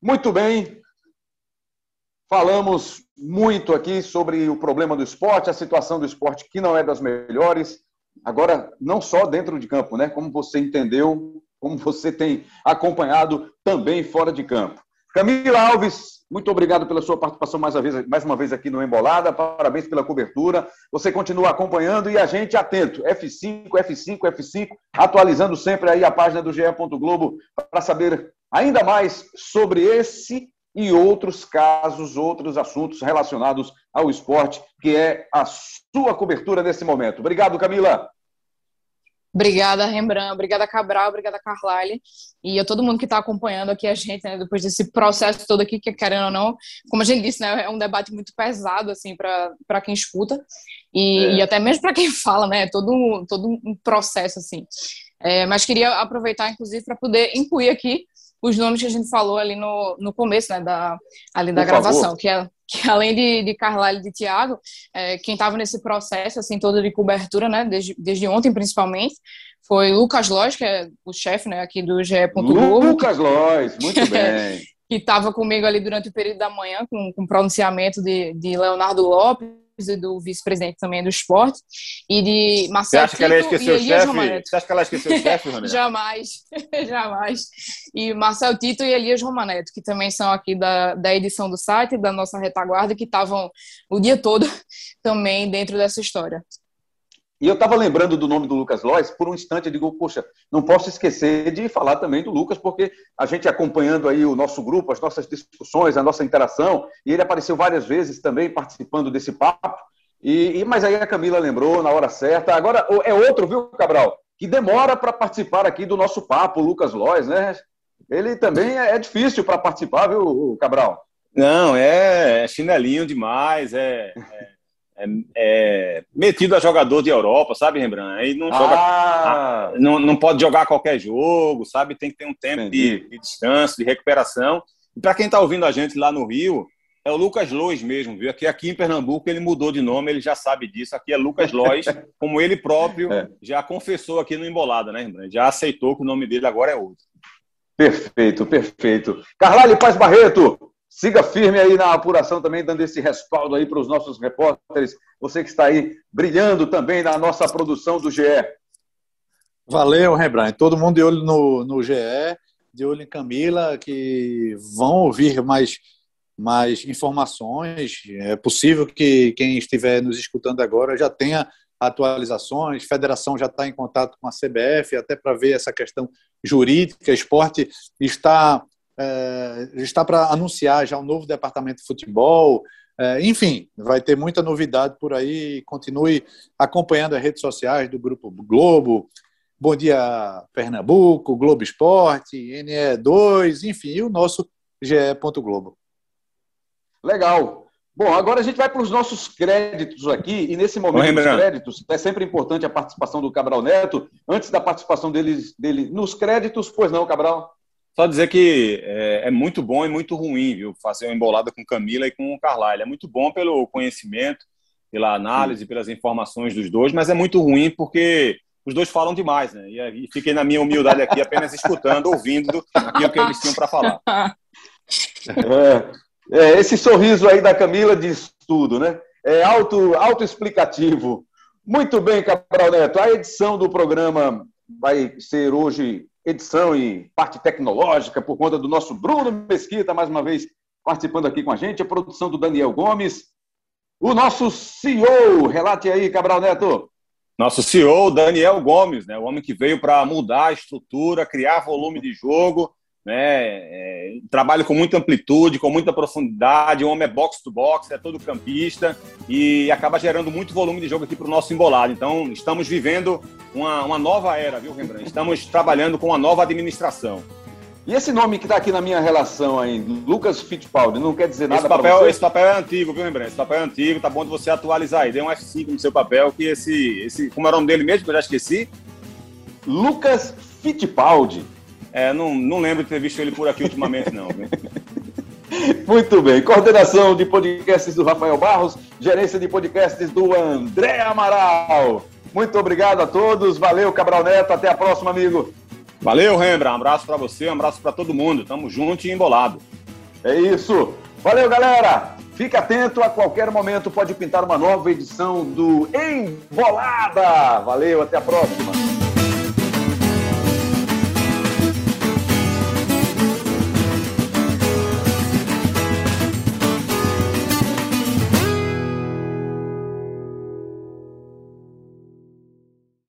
[SPEAKER 1] Muito bem. Falamos muito aqui sobre o problema do esporte, a situação do esporte que não é das melhores. Agora, não só dentro de campo, né? Como você entendeu, como você tem acompanhado também fora de campo. Camila Alves, muito obrigado pela sua participação mais uma, vez, mais uma vez aqui no Embolada. Parabéns pela cobertura. Você continua acompanhando e a gente atento. F5, F5, F5, atualizando sempre aí a página do GE. Globo para saber ainda mais sobre esse e outros casos, outros assuntos relacionados ao esporte, que é a sua cobertura nesse momento. Obrigado, Camila.
[SPEAKER 4] Obrigada, Rembrandt. Obrigada, Cabral. Obrigada, Carlyle. E a todo mundo que está acompanhando aqui a gente, né, depois desse processo todo aqui, que querendo ou não, como a gente disse, né, é um debate muito pesado, assim, para quem escuta e, é. e até mesmo para quem fala, né, é todo, todo um processo, assim. É, mas queria aproveitar, inclusive, para poder incluir aqui os nomes que a gente falou ali no, no começo, né, da, ali da Por gravação, favor. que é que além de, de Carlyle e de Tiago, é, quem estava nesse processo, assim, todo de cobertura, né, desde, desde ontem principalmente, foi Lucas Lois, que é o chefe, né, aqui do GE.
[SPEAKER 1] Lucas Lois, muito bem.
[SPEAKER 4] que estava comigo ali durante o período da manhã, com, com pronunciamento de, de Leonardo Lopes, e do vice-presidente também do esporte, e de Marcelo
[SPEAKER 2] Você acha que ela esqueceu o chefe? Você acha que ela esqueceu o chefe,
[SPEAKER 4] jamais, jamais. E Marcelo Tito e Elias Romaneto, que também são aqui da, da edição do site, da nossa retaguarda, que estavam o dia todo também dentro dessa história.
[SPEAKER 1] E eu estava lembrando do nome do Lucas Lois, por um instante eu digo, poxa, não posso esquecer de falar também do Lucas, porque a gente acompanhando aí o nosso grupo, as nossas discussões, a nossa interação, e ele apareceu várias vezes também participando desse papo, e, mas aí a Camila lembrou na hora certa. Agora é outro, viu, Cabral, que demora para participar aqui do nosso papo, o Lucas Lois, né? Ele também é, é difícil para participar, viu, Cabral?
[SPEAKER 2] Não, é chinelinho demais, é, é é, é, metido a jogador de Europa, sabe, Rembrandt? Aí não joga, ah. não, não pode jogar qualquer jogo, sabe? Tem que ter um tempo de, de, descanso, de recuperação. E para quem está ouvindo a gente lá no Rio, é o Lucas Lois mesmo, viu? Aqui, aqui em Pernambuco ele mudou de nome, ele já sabe disso. Aqui é Lucas Lois, como ele próprio é. já confessou aqui no Embolada, né, Rembrandt? Já aceitou que o nome dele agora é outro.
[SPEAKER 1] Perfeito, perfeito. Carlalho Paz Barreto, Siga firme aí na apuração também, dando esse respaldo aí para os nossos repórteres. Você que está aí brilhando também na nossa produção do GE.
[SPEAKER 3] Valeu, Rembrandt. Todo mundo de olho no, no GE, de olho em Camila, que vão ouvir mais, mais informações. É possível que quem estiver nos escutando agora já tenha atualizações. A federação já está em contato com a CBF, até para ver essa questão jurídica. Esporte está é, está para anunciar já um novo departamento de futebol. É, enfim, vai ter muita novidade por aí. Continue acompanhando as redes sociais do Grupo Globo. Bom Dia Pernambuco, Globo Esporte, NE2, enfim, e o nosso GE. Globo.
[SPEAKER 1] Legal. Bom, agora a gente vai para os nossos créditos aqui, e nesse momento dos créditos, é sempre importante a participação do Cabral Neto. Antes da participação deles, dele nos créditos, pois não, Cabral?
[SPEAKER 2] Só dizer que é, é, muito bom e muito ruim, viu? Fazer uma embolada com Camila e com o Carlyle. É muito bom pelo conhecimento, pela análise, pelas informações dos dois, mas é muito ruim porque os dois falam demais, né? E, e fiquei na minha humildade aqui apenas escutando, ouvindo o que eles tinham para falar.
[SPEAKER 1] É, é, esse sorriso aí da Camila diz tudo, né? É auto, auto-explicativo. Muito bem, Cabral Neto. A edição do programa vai ser hoje edição e parte tecnológica por conta do nosso Bruno Mesquita, mais uma vez participando aqui com a gente, a produção do Daniel Gomes, o nosso CEO, relate aí, Cabral Neto.
[SPEAKER 2] Nosso CEO, Daniel Gomes, né, o homem que veio para mudar a estrutura, criar volume de jogo, né? É, trabalha com muita amplitude, com muita profundidade. O homem é box to box, é todo campista e acaba gerando muito volume de jogo aqui para o nosso embolado. Então, estamos vivendo uma, uma nova era, viu, Rembrandt? Estamos trabalhando com uma nova administração.
[SPEAKER 1] E esse nome que está aqui na minha relação aí, Lucas Fittipaldi, não quer dizer nada
[SPEAKER 2] esse papel, Esse papel é antigo, viu, Rembrandt? Esse papel é antigo, tá bom de você atualizar aí. Dê um F5 no seu papel, que esse, esse. Como era o nome dele mesmo, que eu já esqueci?
[SPEAKER 1] Lucas Fittipaldi.
[SPEAKER 2] É, não, não lembro de ter visto ele por aqui ultimamente, não.
[SPEAKER 1] Muito bem. Coordenação de podcasts do Rafael Barros, gerência de podcasts do André Amaral. Muito obrigado a todos. Valeu, Cabral Neto. Até a próxima, amigo.
[SPEAKER 2] Valeu, Rembra. Um abraço para você, um abraço para todo mundo. Tamo junto e embolado.
[SPEAKER 1] É isso. Valeu, galera. Fique atento, a qualquer momento pode pintar uma nova edição do Embolada. Valeu, até a próxima.